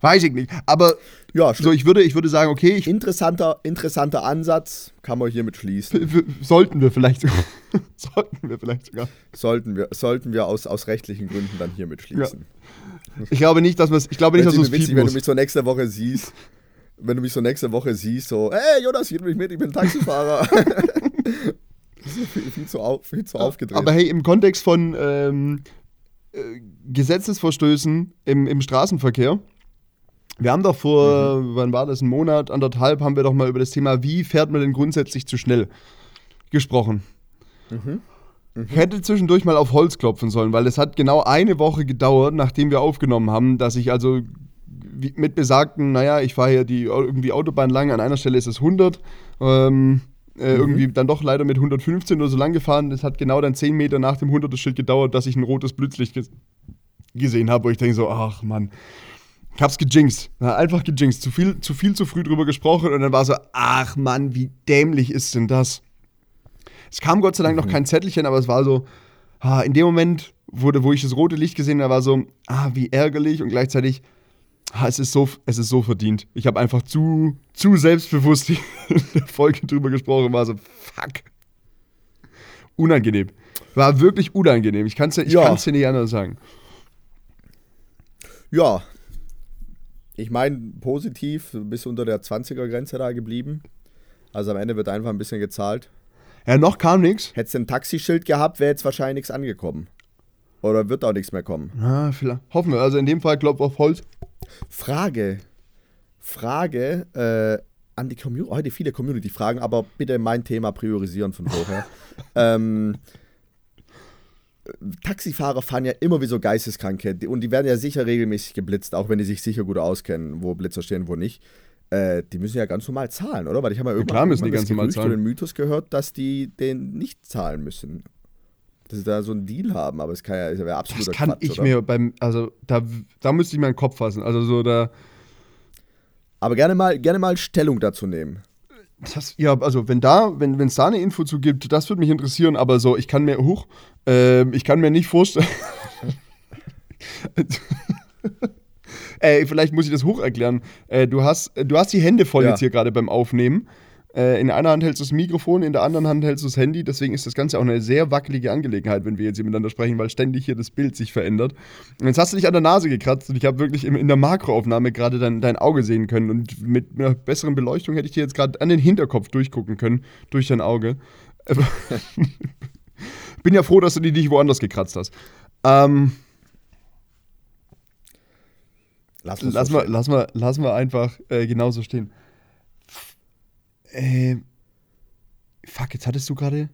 Weiß ich nicht. Aber ja, so, ich würde, ich würde sagen, okay. Ich interessanter, interessanter Ansatz, kann man hiermit schließen. Sollten wir vielleicht sogar. *laughs* sollten wir vielleicht sogar. Sollten wir, sollten wir aus, aus rechtlichen Gründen dann hiermit schließen. Ja. Ich glaube nicht, dass wir es. Ich glaube nicht, dass du es Wenn du mich so nächste Woche siehst, wenn du mich so nächste Woche siehst, so, hey Jonas, hier bin ich mit, ich bin Taxifahrer. *laughs* *laughs* das ist viel, viel, zu, auf, viel zu aufgedreht. Aber hey, im Kontext von ähm, äh, Gesetzesverstößen im, im Straßenverkehr wir haben doch vor, mhm. wann war das, ein Monat, anderthalb, haben wir doch mal über das Thema, wie fährt man denn grundsätzlich zu schnell gesprochen. Mhm. Mhm. Ich hätte zwischendurch mal auf Holz klopfen sollen, weil es hat genau eine Woche gedauert, nachdem wir aufgenommen haben, dass ich also mit besagten, naja, ich fahre hier die irgendwie Autobahn lang, an einer Stelle ist es 100, ähm, äh, mhm. irgendwie dann doch leider mit 115 oder so lang gefahren. Das hat genau dann 10 Meter nach dem 100er-Schild gedauert, dass ich ein rotes Blitzlicht gesehen habe, wo ich denke so, ach Mann, ich hab's gejinxt. einfach gejinxt. Zu viel, zu viel zu früh drüber gesprochen und dann war so, ach Mann, wie dämlich ist denn das? Es kam Gott sei Dank mhm. noch kein Zettelchen, aber es war so, ah, in dem Moment, wo, wo ich das rote Licht gesehen habe, war so, ah, wie ärgerlich und gleichzeitig, ah, es, ist so, es ist so verdient. Ich habe einfach zu, zu selbstbewusst in *laughs* der Folge drüber gesprochen, war so, fuck. Unangenehm. War wirklich unangenehm. Ich kann es ich ja. dir nicht anders sagen. Ja, ich meine, positiv, bis unter der 20er-Grenze da geblieben. Also am Ende wird einfach ein bisschen gezahlt. Ja, noch kam nichts. Hättest du ein Taxischild gehabt, wäre jetzt wahrscheinlich nichts angekommen. Oder wird auch nichts mehr kommen. Ja, vielleicht. Hoffen wir. Also in dem Fall Klopf auf Holz. Frage. Frage äh, an die Community. Heute viele Community-Fragen, aber bitte mein Thema priorisieren von vorher. *laughs* ähm, Taxifahrer fahren ja immer wie so Geisteskranke und die werden ja sicher regelmäßig geblitzt, auch wenn die sich sicher gut auskennen, wo Blitzer stehen, wo nicht. Äh, die müssen ja ganz normal zahlen, oder? Weil ich habe ja irgendwann ja, müssen die ganz normal zahlen. den Mythos gehört, dass die den nicht zahlen müssen. Dass sie da so einen Deal haben, aber es kann ja, ist ja absoluter Das kann Quatsch, ich oder? mir beim, also da, da müsste ich meinen Kopf fassen. Also so da. Aber gerne mal, gerne mal Stellung dazu nehmen. Das, ja, also wenn da, wenn es da eine Info zu gibt, das würde mich interessieren, aber so, ich kann mir, hoch, äh, ich kann mir nicht vorstellen. Ey, *laughs* vielleicht muss ich das hoch erklären. Äh, du, hast, du hast die Hände voll ja. jetzt hier gerade beim Aufnehmen. Äh, in einer Hand hältst du das Mikrofon, in der anderen Hand hältst du das Handy. Deswegen ist das Ganze auch eine sehr wackelige Angelegenheit, wenn wir jetzt hier miteinander sprechen, weil ständig hier das Bild sich verändert. Und jetzt hast du dich an der Nase gekratzt und ich habe wirklich in der Makroaufnahme gerade dein, dein Auge sehen können. Und mit einer besseren Beleuchtung hätte ich dir jetzt gerade an den Hinterkopf durchgucken können, durch dein Auge. *laughs* Bin ja froh, dass du die nicht woanders gekratzt hast. Ähm. Lass, lass, mal, lass, mal, lass mal einfach äh, genauso stehen. Äh, fuck, jetzt hattest du gerade.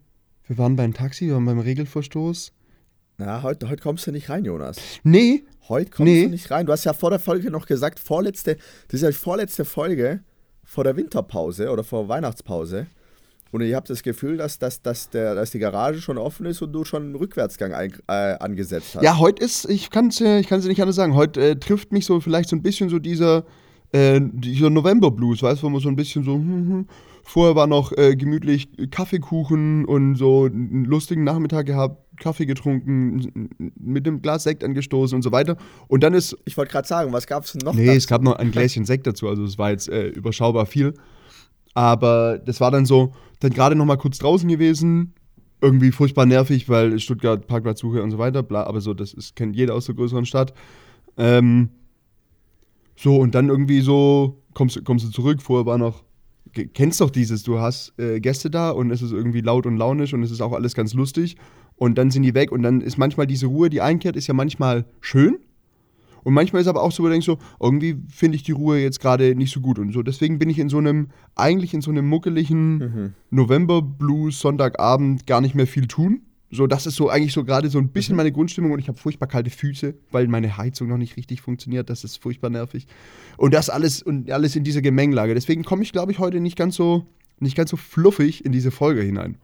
Wir waren beim Taxi, wir waren beim Regelverstoß. Na, heute, heute kommst du nicht rein, Jonas. Nee. Heute kommst nee. du nicht rein. Du hast ja vor der Folge noch gesagt, vorletzte, das ist ja die vorletzte Folge vor der Winterpause oder vor Weihnachtspause. Und ich habe das Gefühl, dass, dass, dass, der, dass die Garage schon offen ist und du schon einen Rückwärtsgang ein, äh, angesetzt hast. Ja, heute ist, ich kann es ich kann's nicht anders sagen, heute äh, trifft mich so vielleicht so ein bisschen so dieser, äh, dieser November-Blues, weißt du, wo man so ein bisschen so, hm, hm, Vorher war noch äh, gemütlich Kaffeekuchen und so einen lustigen Nachmittag gehabt, Kaffee getrunken, mit einem Glas Sekt angestoßen und so weiter. Und dann ist. Ich wollte gerade sagen, was gab es noch? Nee, dazu? es gab noch ein Gläschen Sekt dazu, also es war jetzt äh, überschaubar viel. Aber das war dann so, dann gerade noch mal kurz draußen gewesen, irgendwie furchtbar nervig, weil Stuttgart Parkplatzsuche und so weiter, bla, aber so, das ist, kennt jeder aus der größeren Stadt. Ähm, so, und dann irgendwie so, kommst, kommst du zurück, vorher war noch kennst doch dieses, du hast äh, Gäste da und es ist irgendwie laut und launisch und es ist auch alles ganz lustig und dann sind die weg und dann ist manchmal diese Ruhe, die einkehrt, ist ja manchmal schön und manchmal ist aber auch so, wo du denkst so, irgendwie finde ich die Ruhe jetzt gerade nicht so gut und so. Deswegen bin ich in so einem, eigentlich in so einem muckeligen mhm. November-Blues, Sonntagabend gar nicht mehr viel tun. So, das ist so eigentlich so gerade so ein bisschen mhm. meine Grundstimmung und ich habe furchtbar kalte Füße, weil meine Heizung noch nicht richtig funktioniert. Das ist furchtbar nervig. Und das alles und alles in dieser Gemengelage. Deswegen komme ich, glaube ich, heute nicht ganz so nicht ganz so fluffig in diese Folge hinein.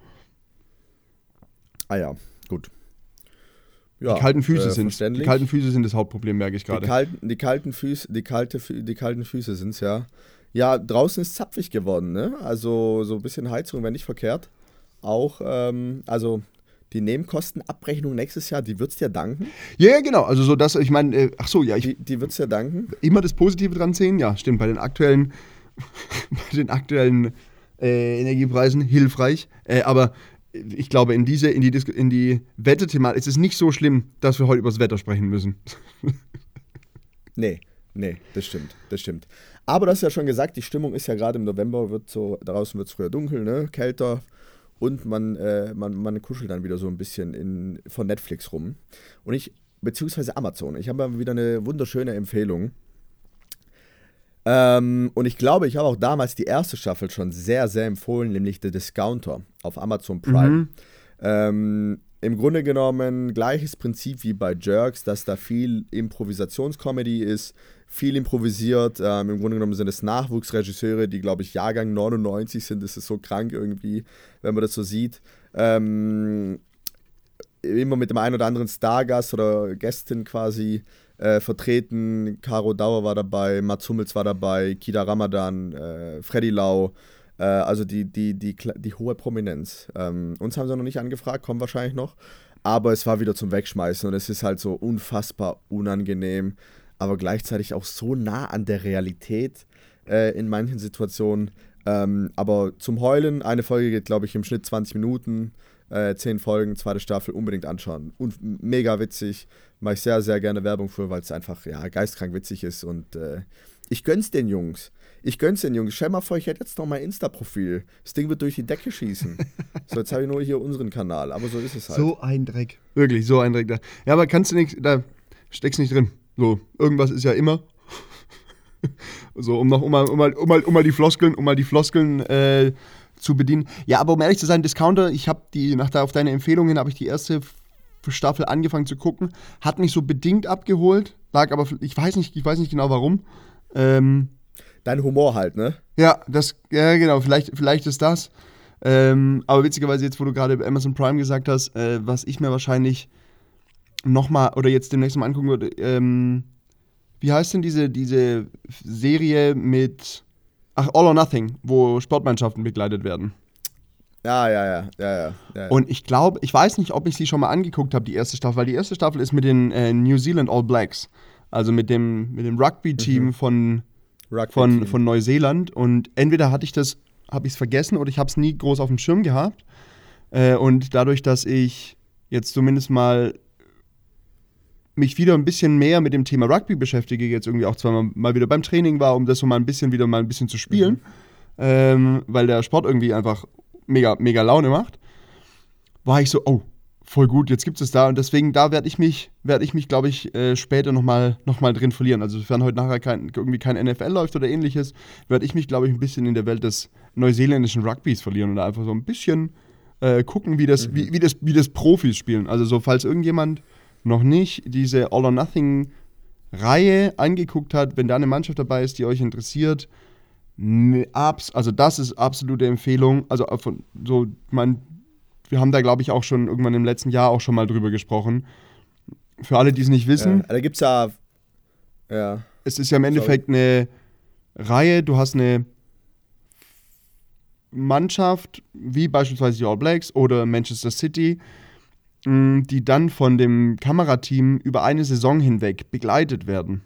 Ah ja, gut. Ja, die kalten Füße äh, sind die kalten Füße sind das Hauptproblem, merke ich gerade. Die kalten, die kalten Füße, die kalte, die kalten Füße sind's ja. Ja, draußen ist zapfig geworden, ne? Also so ein bisschen Heizung wäre nicht verkehrt. Auch, ähm, also die Nebenkostenabrechnung nächstes Jahr, die wird es dir danken? Ja, yeah, genau. Also so das, ich meine, äh, ach so, ja. Ich, die die wird es dir danken? Immer das Positive dran sehen, ja, stimmt. Bei den aktuellen, *laughs* bei den aktuellen äh, Energiepreisen hilfreich. Äh, aber ich glaube, in diese, in die, in die Wetterthematik ist es nicht so schlimm, dass wir heute über das Wetter sprechen müssen. *laughs* nee, nee, das stimmt, das stimmt. Aber du hast ja schon gesagt, die Stimmung ist ja gerade im November, wird so, draußen wird es früher dunkel, ne? Kälter, und man, äh, man, man kuschelt dann wieder so ein bisschen in, von Netflix rum. Und ich, beziehungsweise Amazon, ich habe wieder eine wunderschöne Empfehlung. Ähm, und ich glaube, ich habe auch damals die erste Staffel schon sehr, sehr empfohlen, nämlich The Discounter auf Amazon Prime. Mhm. Ähm, Im Grunde genommen gleiches Prinzip wie bei Jerks, dass da viel Improvisationscomedy ist, viel improvisiert. Ähm, Im Grunde genommen sind es Nachwuchsregisseure, die, glaube ich, Jahrgang 99 sind. Das ist so krank irgendwie, wenn man das so sieht. Ähm, immer mit dem einen oder anderen Stargast oder Gästin quasi äh, vertreten. Caro Dauer war dabei, Mats Hummels war dabei, Kida Ramadan, äh, Freddy Lau. Äh, also die, die, die, die hohe Prominenz. Ähm, uns haben sie noch nicht angefragt, kommen wahrscheinlich noch. Aber es war wieder zum Wegschmeißen und es ist halt so unfassbar unangenehm aber gleichzeitig auch so nah an der Realität äh, in manchen Situationen. Ähm, aber zum Heulen, eine Folge geht, glaube ich, im Schnitt 20 Minuten, äh, 10 Folgen, zweite Staffel, unbedingt anschauen. Und mega witzig, mache ich sehr, sehr gerne Werbung für, weil es einfach ja, geistkrank witzig ist und äh, ich gönn's den Jungs. Ich gönn's den Jungs. Stell mal vor, ich hätte jetzt noch mein Insta-Profil. Das Ding wird durch die Decke schießen. *laughs* so, jetzt habe ich nur hier unseren Kanal, aber so ist es halt. So ein Dreck. Wirklich, so ein Dreck da. Ja, aber kannst du nicht, da steckst nicht drin. So, irgendwas ist ja immer. *laughs* so, um noch um mal, um mal, um mal, um mal die Floskeln, um mal die Floskeln äh, zu bedienen. Ja, aber um ehrlich zu sein, Discounter, ich habe die, nach der, auf deine Empfehlungen habe ich die erste Staffel angefangen zu gucken, hat mich so bedingt abgeholt, lag aber, ich weiß nicht, ich weiß nicht genau warum. Ähm, Dein Humor halt, ne? Ja, das, ja genau, vielleicht, vielleicht ist das. Ähm, aber witzigerweise jetzt, wo du gerade Amazon Prime gesagt hast, äh, was ich mir wahrscheinlich nochmal oder jetzt demnächst mal angucken würde, ähm, wie heißt denn diese, diese Serie mit, ach, All or Nothing, wo Sportmannschaften begleitet werden? Ja, ja, ja, ja, ja. ja. Und ich glaube, ich weiß nicht, ob ich sie schon mal angeguckt habe, die erste Staffel, weil die erste Staffel ist mit den äh, New Zealand All Blacks, also mit dem, mit dem Rugby-Team mhm. von, Rugby von, von Neuseeland. Und entweder hatte ich das, habe ich es vergessen oder ich habe es nie groß auf dem Schirm gehabt. Äh, und dadurch, dass ich jetzt zumindest mal mich wieder ein bisschen mehr mit dem Thema Rugby beschäftige, jetzt irgendwie auch zweimal mal wieder beim Training war, um das so mal ein bisschen wieder mal ein bisschen zu spielen, mhm. ähm, weil der Sport irgendwie einfach mega, mega Laune macht, war ich so, oh, voll gut, jetzt gibt es da und deswegen da werde ich mich, werde ich mich, glaube ich, äh, später nochmal noch mal drin verlieren. Also sofern heute nachher kein, irgendwie kein NFL läuft oder ähnliches, werde ich mich, glaube ich, ein bisschen in der Welt des neuseeländischen Rugbys verlieren oder einfach so ein bisschen äh, gucken, wie das, mhm. wie, wie, das, wie das Profis spielen. Also so, falls irgendjemand noch nicht diese All or Nothing Reihe angeguckt hat, wenn da eine Mannschaft dabei ist, die euch interessiert, also das ist absolute Empfehlung. Also äh, von so, mein, wir haben da glaube ich auch schon irgendwann im letzten Jahr auch schon mal drüber gesprochen. Für alle, die es nicht wissen. Ja, da gibt es ja, ja. Es ist ja im Endeffekt eine Reihe, du hast eine Mannschaft, wie beispielsweise die All Blacks oder Manchester City, die dann von dem Kamerateam über eine Saison hinweg begleitet werden.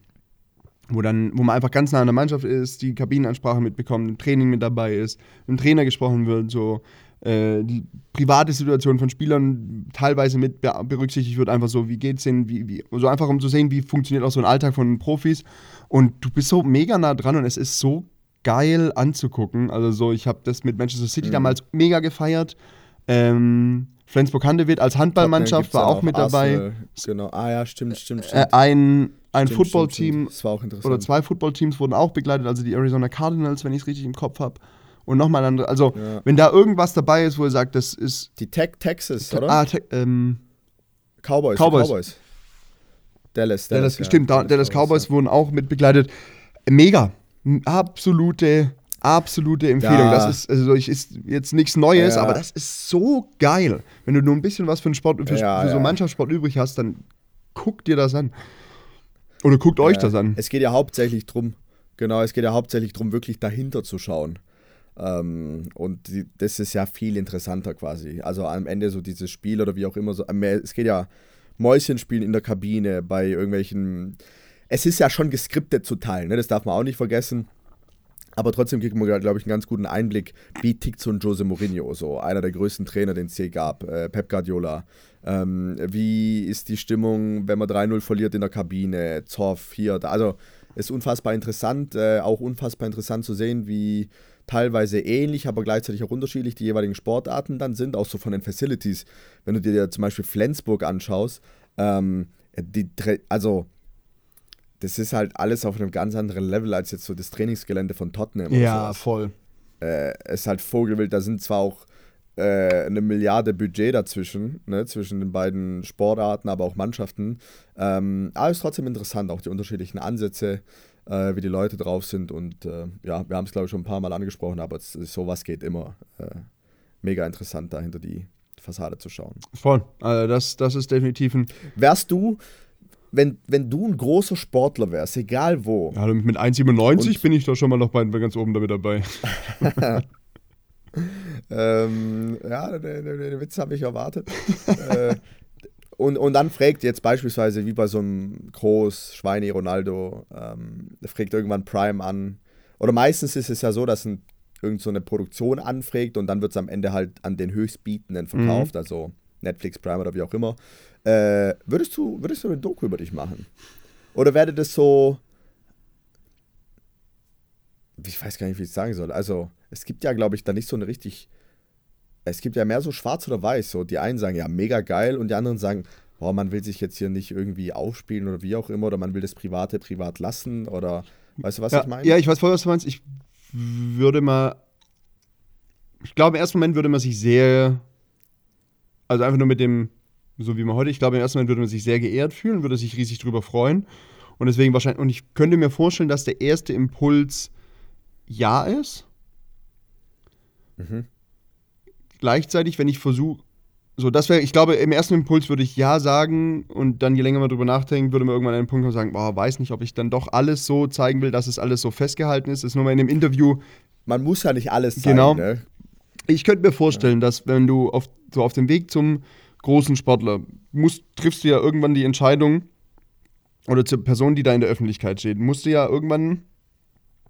Wo, dann, wo man einfach ganz nah an der Mannschaft ist, die Kabinenansprache mitbekommt, ein Training mit dabei ist, mit dem Trainer gesprochen wird, so äh, die private Situation von Spielern teilweise mit berücksichtigt wird, einfach so, wie geht's denen, wie, wie, so einfach um zu sehen, wie funktioniert auch so ein Alltag von Profis. Und du bist so mega nah dran und es ist so geil anzugucken. Also so, ich habe das mit Manchester City mhm. damals mega gefeiert. Ähm, Flensburg-Handewitt als Handballmannschaft war auch mit dabei. Genau, ah ja, stimmt, stimmt, stimmt. Äh, ein ein Footballteam oder zwei Footballteams wurden auch begleitet, also die Arizona Cardinals, wenn ich es richtig im Kopf habe. Und nochmal andere. Also, ja. wenn da irgendwas dabei ist, wo ihr sagt, das ist. Die Tech Texas, oder? Ah, te ähm, Cowboys. Cowboys. Cowboys. Dallas, Dallas. Dallas, ja. stimmt. Dallas, Dallas Cowboys ja. wurden auch mit begleitet. Mega. Absolute, absolute Empfehlung. Das ist, also ich, ist jetzt nichts Neues, aber das ist so geil. Wenn du nur ein bisschen was für, einen Sport, für, für so Mannschaftssport übrig hast, dann guck dir das an. Oder guckt euch das an. Es geht ja hauptsächlich drum, genau, es geht ja hauptsächlich darum, wirklich dahinter zu schauen. Ähm, und die, das ist ja viel interessanter quasi. Also am Ende so dieses Spiel oder wie auch immer. So, es geht ja Mäuschen spielen in der Kabine bei irgendwelchen. Es ist ja schon geskriptet zu teilen, ne? das darf man auch nicht vergessen. Aber trotzdem kriegt man, glaube ich, einen ganz guten Einblick, wie tickt so ein Jose Mourinho, so einer der größten Trainer, den es je gab, äh, Pep Guardiola. Ähm, wie ist die Stimmung, wenn man 3-0 verliert in der Kabine, Zoff, hier, da. Also ist unfassbar interessant, äh, auch unfassbar interessant zu sehen, wie teilweise ähnlich, aber gleichzeitig auch unterschiedlich die jeweiligen Sportarten dann sind, auch so von den Facilities. Wenn du dir zum Beispiel Flensburg anschaust, ähm, die, also das ist halt alles auf einem ganz anderen Level als jetzt so das Trainingsgelände von Tottenham. Ja, voll. Äh, es ist halt Vogelwild, da sind zwar auch äh, eine Milliarde Budget dazwischen, ne, zwischen den beiden Sportarten, aber auch Mannschaften. Ähm, aber es ist trotzdem interessant, auch die unterschiedlichen Ansätze äh, wie die Leute drauf sind. Und äh, ja, wir haben es, glaube ich, schon ein paar Mal angesprochen, aber es, sowas geht immer. Äh, mega interessant, da hinter die Fassade zu schauen. Voll. Also das, das ist definitiv ein. Wärst du, wenn, wenn du ein großer Sportler wärst, egal wo. Ja, mit 1,97 bin ich da schon mal noch bei, ganz oben damit dabei. *laughs* ähm, ja, den, den, Witz habe ich erwartet. äh, und, und dann fragt jetzt beispielsweise, wie bei so einem Groß, Schweini, Ronaldo, ähm, fragt irgendwann Prime an. Oder meistens ist es ja so, dass ein, irgend so eine Produktion anfragt und dann wird es am Ende halt an den Höchstbietenden verkauft, mhm. also Netflix, Prime oder wie auch immer. Äh, würdest, du, würdest du eine Doku über dich machen? Oder wäre das so. Ich weiß gar nicht, wie ich es sagen soll. Also, es gibt ja, glaube ich, da nicht so eine richtig es gibt ja mehr so schwarz oder weiß. So, die einen sagen ja mega geil und die anderen sagen, boah, man will sich jetzt hier nicht irgendwie aufspielen oder wie auch immer oder man will das Private privat lassen oder weißt du, was ja, ich meine? Ja, ich weiß voll, was du meinst. Ich würde mal, ich glaube, im ersten Moment würde man sich sehr, also einfach nur mit dem, so wie man heute, ich glaube, im ersten Moment würde man sich sehr geehrt fühlen, würde sich riesig drüber freuen und deswegen wahrscheinlich, und ich könnte mir vorstellen, dass der erste Impuls ja ist. Mhm gleichzeitig, wenn ich versuche, so, das wäre, ich glaube, im ersten Impuls würde ich ja sagen und dann, je länger man drüber nachdenkt, würde man irgendwann an einen Punkt kommen sagen, boah, weiß nicht, ob ich dann doch alles so zeigen will, dass es alles so festgehalten ist. Das ist nur mal in einem Interview. Man muss ja nicht alles zeigen, genau. Ne? Ich könnte mir vorstellen, ja. dass wenn du auf, so auf dem Weg zum großen Sportler musst, triffst du ja irgendwann die Entscheidung, oder zur Person, die da in der Öffentlichkeit steht, musst du ja irgendwann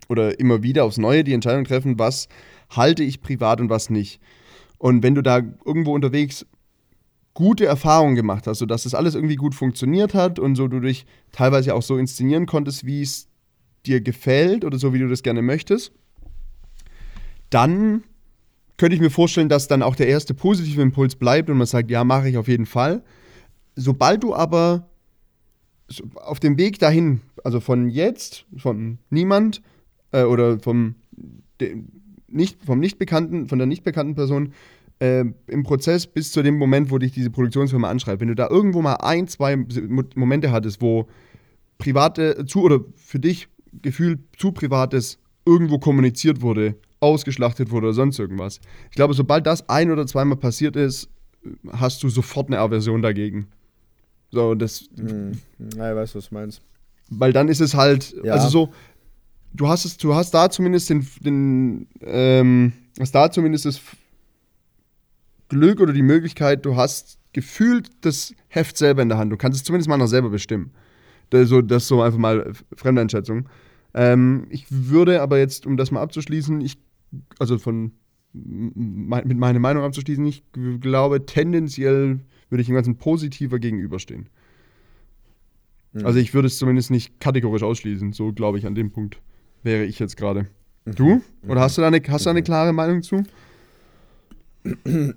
oder immer wieder aufs Neue die Entscheidung treffen, was halte ich privat und was nicht. Und wenn du da irgendwo unterwegs gute Erfahrungen gemacht hast, sodass das alles irgendwie gut funktioniert hat und so du dich teilweise auch so inszenieren konntest, wie es dir gefällt oder so, wie du das gerne möchtest, dann könnte ich mir vorstellen, dass dann auch der erste positive Impuls bleibt und man sagt, ja, mache ich auf jeden Fall. Sobald du aber auf dem Weg dahin, also von jetzt, von niemand äh, oder vom, de, nicht, vom nicht bekannten, von der nicht bekannten Person äh, im Prozess bis zu dem Moment, wo dich diese Produktionsfirma anschreibt. Wenn du da irgendwo mal ein, zwei Momente hattest, wo private, zu oder für dich gefühlt zu privates irgendwo kommuniziert wurde, ausgeschlachtet wurde oder sonst irgendwas. Ich glaube, sobald das ein oder zweimal passiert ist, hast du sofort eine Aversion dagegen. So, das. Hm. Ja, ich weiß, was du meinst. Weil dann ist es halt, ja. also so, du hast es, du hast da zumindest den, den ähm, hast da zumindest das Glück oder die Möglichkeit, du hast gefühlt das Heft selber in der Hand. Du kannst es zumindest mal noch selber bestimmen. Das, so, das so einfach mal Fremdeinschätzung. Ähm, ich würde aber jetzt, um das mal abzuschließen, ich, also von mit meiner Meinung abzuschließen, ich glaube, tendenziell würde ich dem Ganzen positiver gegenüberstehen. Mhm. Also ich würde es zumindest nicht kategorisch ausschließen. So glaube ich, an dem Punkt wäre ich jetzt gerade. Mhm. Du? Oder hast du da eine, hast du eine mhm. klare Meinung zu? *clears throat*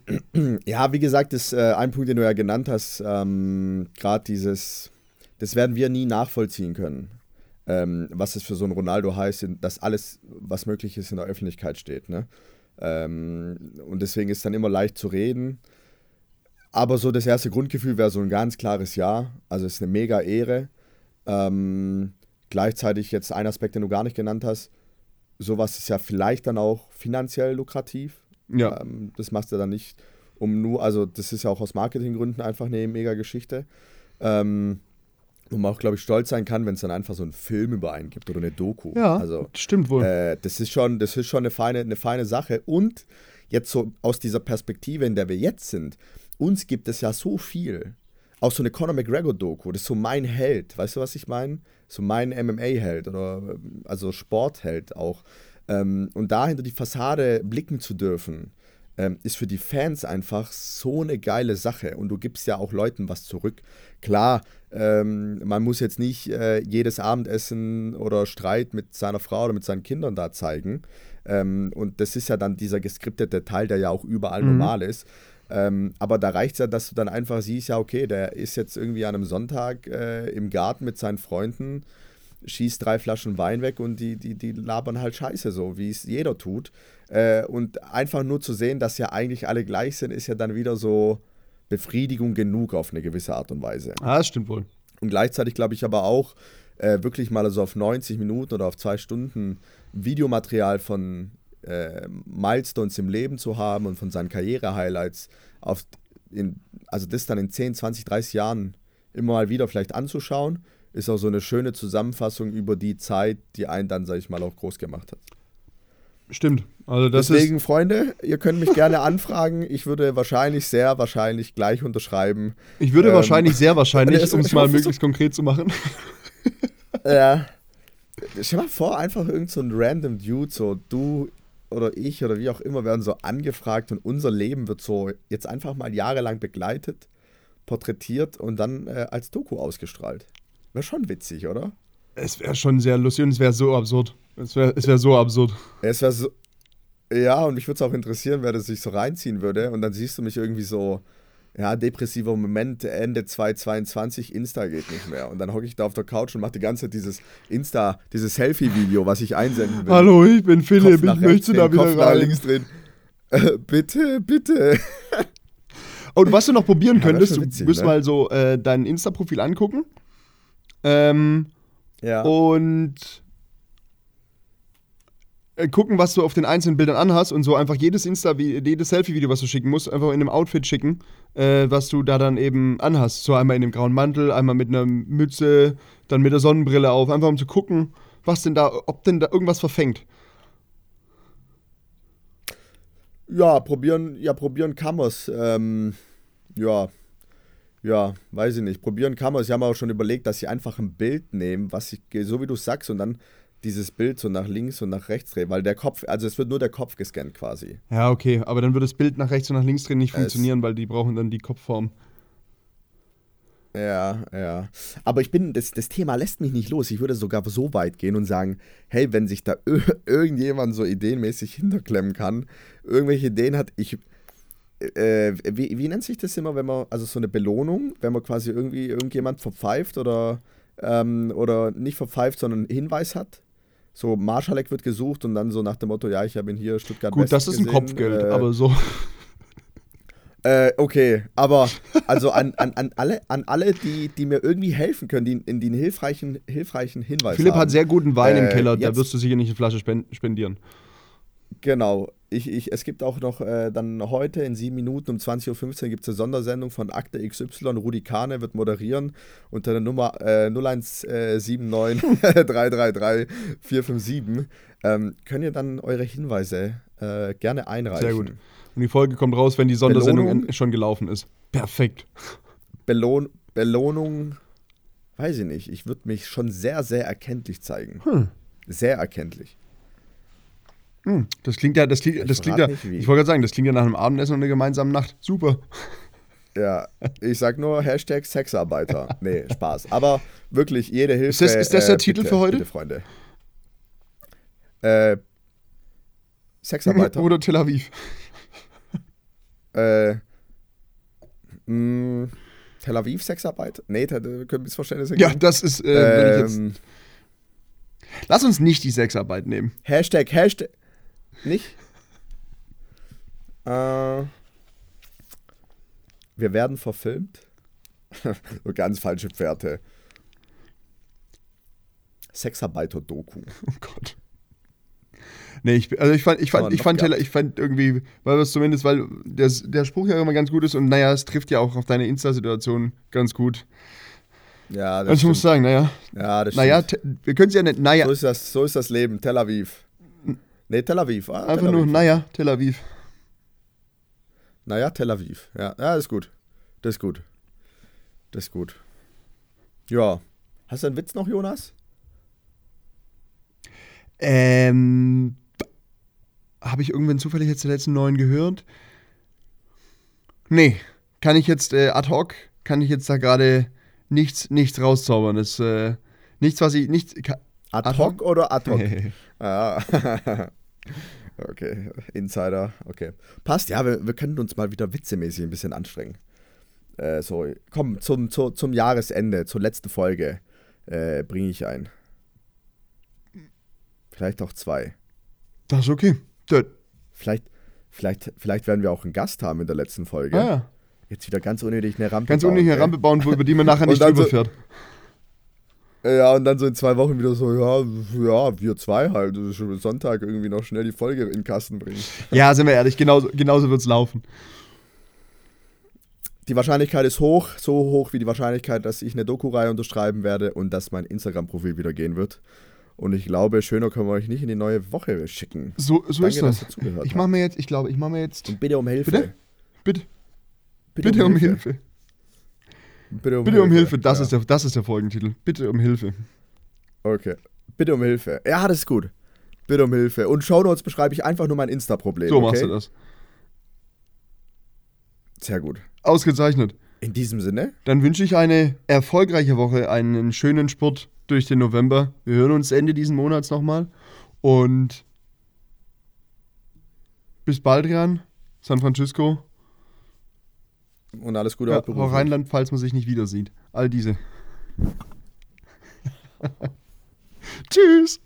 Ja, wie gesagt, ist äh, ein Punkt, den du ja genannt hast, ähm, gerade dieses, das werden wir nie nachvollziehen können ähm, was es für so ein Ronaldo heißt, dass alles, was möglich ist, in der Öffentlichkeit steht. Ne? Ähm, und deswegen ist es dann immer leicht zu reden. Aber so das erste Grundgefühl wäre so ein ganz klares Ja. Also es ist eine mega Ehre. Ähm, gleichzeitig jetzt ein Aspekt, den du gar nicht genannt hast. Sowas ist ja vielleicht dann auch finanziell lukrativ. Ja. Ähm, das machst du dann nicht um nur, also das ist ja auch aus Marketinggründen einfach eine mega Geschichte. Ähm, wo man auch, glaube ich, stolz sein kann, wenn es dann einfach so einen Film über einen gibt oder eine Doku. Ja, also, stimmt wohl. Äh, das, ist schon, das ist schon eine feine, eine feine Sache. Und jetzt so aus dieser Perspektive, in der wir jetzt sind, uns gibt es ja so viel. Auch so eine Conor McGregor-Doku, das ist so mein Held. Weißt du, was ich meine? So mein MMA-Held oder also Sportheld auch. Ähm, und da hinter die Fassade blicken zu dürfen, ähm, ist für die Fans einfach so eine geile Sache. Und du gibst ja auch Leuten was zurück. Klar, ähm, man muss jetzt nicht äh, jedes Abendessen oder Streit mit seiner Frau oder mit seinen Kindern da zeigen. Ähm, und das ist ja dann dieser geskriptete Teil, der ja auch überall mhm. normal ist. Ähm, aber da reicht es ja, dass du dann einfach siehst, ja, okay, der ist jetzt irgendwie an einem Sonntag äh, im Garten mit seinen Freunden, schießt drei Flaschen Wein weg und die, die, die labern halt Scheiße, so wie es jeder tut. Äh, und einfach nur zu sehen, dass ja eigentlich alle gleich sind, ist ja dann wieder so, Befriedigung genug auf eine gewisse Art und Weise. Ah, das stimmt wohl. Und gleichzeitig glaube ich aber auch, äh, wirklich mal so auf 90 Minuten oder auf zwei Stunden Videomaterial von äh, Milestones im Leben zu haben und von seinen Karriere-Highlights, also das dann in 10, 20, 30 Jahren immer mal wieder vielleicht anzuschauen, ist auch so eine schöne Zusammenfassung über die Zeit, die einen dann, sag ich mal, auch groß gemacht hat. Stimmt. Also Deswegen, Freunde, ihr könnt mich gerne anfragen. Ich würde wahrscheinlich, sehr wahrscheinlich gleich unterschreiben. Ich würde ähm, wahrscheinlich, sehr wahrscheinlich, um es mal möglichst konkret zu machen. *laughs* Ja. Stell mal vor, einfach irgend so ein random Dude, so du oder ich oder wie auch immer, werden so angefragt und unser Leben wird so jetzt einfach mal jahrelang begleitet, porträtiert und dann äh, als Doku ausgestrahlt. Wäre schon witzig, oder? Es wäre schon sehr lustig und es wäre so absurd. Es wäre es wär so absurd. Es wäre so. Ja, und mich würde es auch interessieren, wer das sich so reinziehen würde. Und dann siehst du mich irgendwie so, ja, depressiver Moment, Ende 2022, Insta geht nicht mehr. Und dann hocke ich da auf der Couch und mache die ganze Zeit dieses Insta, dieses Selfie-Video, was ich einsenden will. Hallo, ich bin Philipp, ich möchte da wieder Kopf rein. links drehen. Äh, bitte, bitte. Oh, was du noch probieren ja, könntest, witzig, du müsst ne? mal so äh, dein Insta-Profil angucken. Ähm, ja. Und äh, gucken, was du auf den einzelnen Bildern anhast und so einfach jedes Insta, jedes Selfie-Video, was du schicken musst, einfach in einem Outfit schicken, äh, was du da dann eben anhast. So einmal in dem grauen Mantel, einmal mit einer Mütze, dann mit der Sonnenbrille auf, einfach um zu gucken, was denn da, ob denn da irgendwas verfängt. Ja, probieren, ja, probieren kann man's. Ähm, ja, ja, weiß ich nicht. Probieren kann man. Sie haben auch schon überlegt, dass sie einfach ein Bild nehmen, was ich, so wie du sagst, und dann dieses Bild so nach links und nach rechts drehen, weil der Kopf, also es wird nur der Kopf gescannt quasi. Ja, okay, aber dann würde das Bild nach rechts und nach links drehen nicht funktionieren, es weil die brauchen dann die Kopfform. Ja, ja. Aber ich bin, das, das Thema lässt mich nicht los. Ich würde sogar so weit gehen und sagen, hey, wenn sich da *laughs* irgendjemand so ideenmäßig hinterklemmen kann, irgendwelche Ideen hat, ich, äh, wie, wie nennt sich das immer, wenn man, also so eine Belohnung, wenn man quasi irgendwie irgendjemand verpfeift oder, ähm, oder nicht verpfeift, sondern einen Hinweis hat? So, Marschalek wird gesucht und dann so nach dem Motto, ja, ich habe ihn hier Stuttgart Gut, West das ist gesehen, ein Kopfgeld, äh, aber so. Äh, okay, aber also an, an, an alle, an alle die, die mir irgendwie helfen können, die, in den hilfreichen, hilfreichen Hinweis Philipp haben. hat sehr guten Wein äh, im Keller, da wirst du sicher nicht eine Flasche spendieren. Genau. Ich, ich, es gibt auch noch äh, dann heute in sieben Minuten um 20.15 Uhr gibt es eine Sondersendung von Akte XY. Rudi Kahne wird moderieren unter der Nummer äh, 0179 333 457. Ähm, könnt ihr dann eure Hinweise äh, gerne einreichen. Sehr gut. Und die Folge kommt raus, wenn die Sondersendung Belohnung, schon gelaufen ist. Perfekt. Belohn, Belohnung, weiß ich nicht. Ich würde mich schon sehr, sehr erkenntlich zeigen. Hm. Sehr erkenntlich. Hm, das klingt ja, das klingt, das klingt ja, ich wollte gerade sagen, das klingt ja nach einem Abendessen und einer gemeinsamen Nacht. Super. Ja, ich sag nur Hashtag Sexarbeiter. *laughs* Nee, Spaß. Aber wirklich, jede Hilfe. Ist das, ist das der äh, Titel bitte, für heute? Bitte, Freunde. Äh, Sexarbeiter. *laughs* Oder Tel Aviv. Äh, mh, Tel Aviv Sexarbeit? Nee, da können Missverständnisse geben. Ja, das ist, äh, ähm, Lass uns nicht die Sexarbeit nehmen. Hashtag, Hashtag. Nicht? Äh, wir werden verfilmt. *laughs* Ganz falsche Pferde. Sexarbeiter-Doku. Oh Gott. Nee, ich, also ich fand, ich fand, ich fand, Teller, ich fand irgendwie, weil es zumindest, weil der, der Spruch ja immer ganz gut ist und naja, es trifft ja auch auf deine Insta-Situation ganz gut. Ja, das also ich muss sagen, naja. Ja, das naja, wir können es ja nicht, naja. So ist, das, so ist das Leben, Tel Aviv. Nee, Tel Aviv. Ah, Einfach Tel Aviv. nur, naja, Tel Aviv. Naja, Tel Aviv. Ja, ja, ist gut. Das ist gut. Das ist gut. Ja. Hast du einen Witz noch, Jonas? Ähm, habe ich irgendwann zufällig jetzt den letzten neuen gehört? Nee, kann ich jetzt äh, ad hoc, kann ich jetzt da gerade nichts, nichts rauszaubern. Das, äh, nichts, was ich, nichts. Ad, ad hoc oder ad hoc? *laughs* ah. *laughs* okay, Insider, okay. Passt, ja, wir, wir können uns mal wieder witzemäßig ein bisschen anstrengen. Äh, so, komm, zum, zu, zum Jahresende, zur letzten Folge äh, bringe ich ein. Vielleicht auch zwei. Das ist okay. Das vielleicht, vielleicht, vielleicht werden wir auch einen Gast haben in der letzten Folge. Ah, ja. Jetzt wieder ganz unnötig eine Rampe Ganz bauen. unnötig eine Rampe bauen, über die man nachher *laughs* nicht drüber so. Ja, und dann so in zwei Wochen wieder so, ja, ja, wir zwei halt. Sonntag irgendwie noch schnell die Folge in den Kasten bringen. *laughs* Ja, sind wir ehrlich, genauso, genauso wird es laufen. Die Wahrscheinlichkeit ist hoch, so hoch wie die Wahrscheinlichkeit, dass ich eine Doku-Reihe unterschreiben werde und dass mein Instagram-Profil wieder gehen wird. Und ich glaube, schöner können wir euch nicht in die neue Woche schicken. So, so Danke, ist das. Ich mache mir jetzt, ich glaube, ich mache mir jetzt. Und bitte um Hilfe. Bitte? Bitte. Bitte, bitte um, Hilfe. Hilfe. Bitte um, bitte um Hilfe. Hilfe. Das, ja. ist der, das ist der Folgentitel. Bitte um Hilfe. Okay. Bitte um Hilfe. Ja, das ist gut. Bitte um Hilfe. Und Shownotes beschreibe ich einfach nur mein Insta-Problem. So okay? machst du das. Sehr gut. Ausgezeichnet. In diesem Sinne. Dann wünsche ich eine erfolgreiche Woche, einen schönen Sport durch den November. Wir hören uns Ende diesen Monats nochmal. Und bis bald, Jan. San Francisco. Und alles Gute ja, auch Rheinland, falls man sich nicht wieder sieht. All diese. *laughs* Tschüss.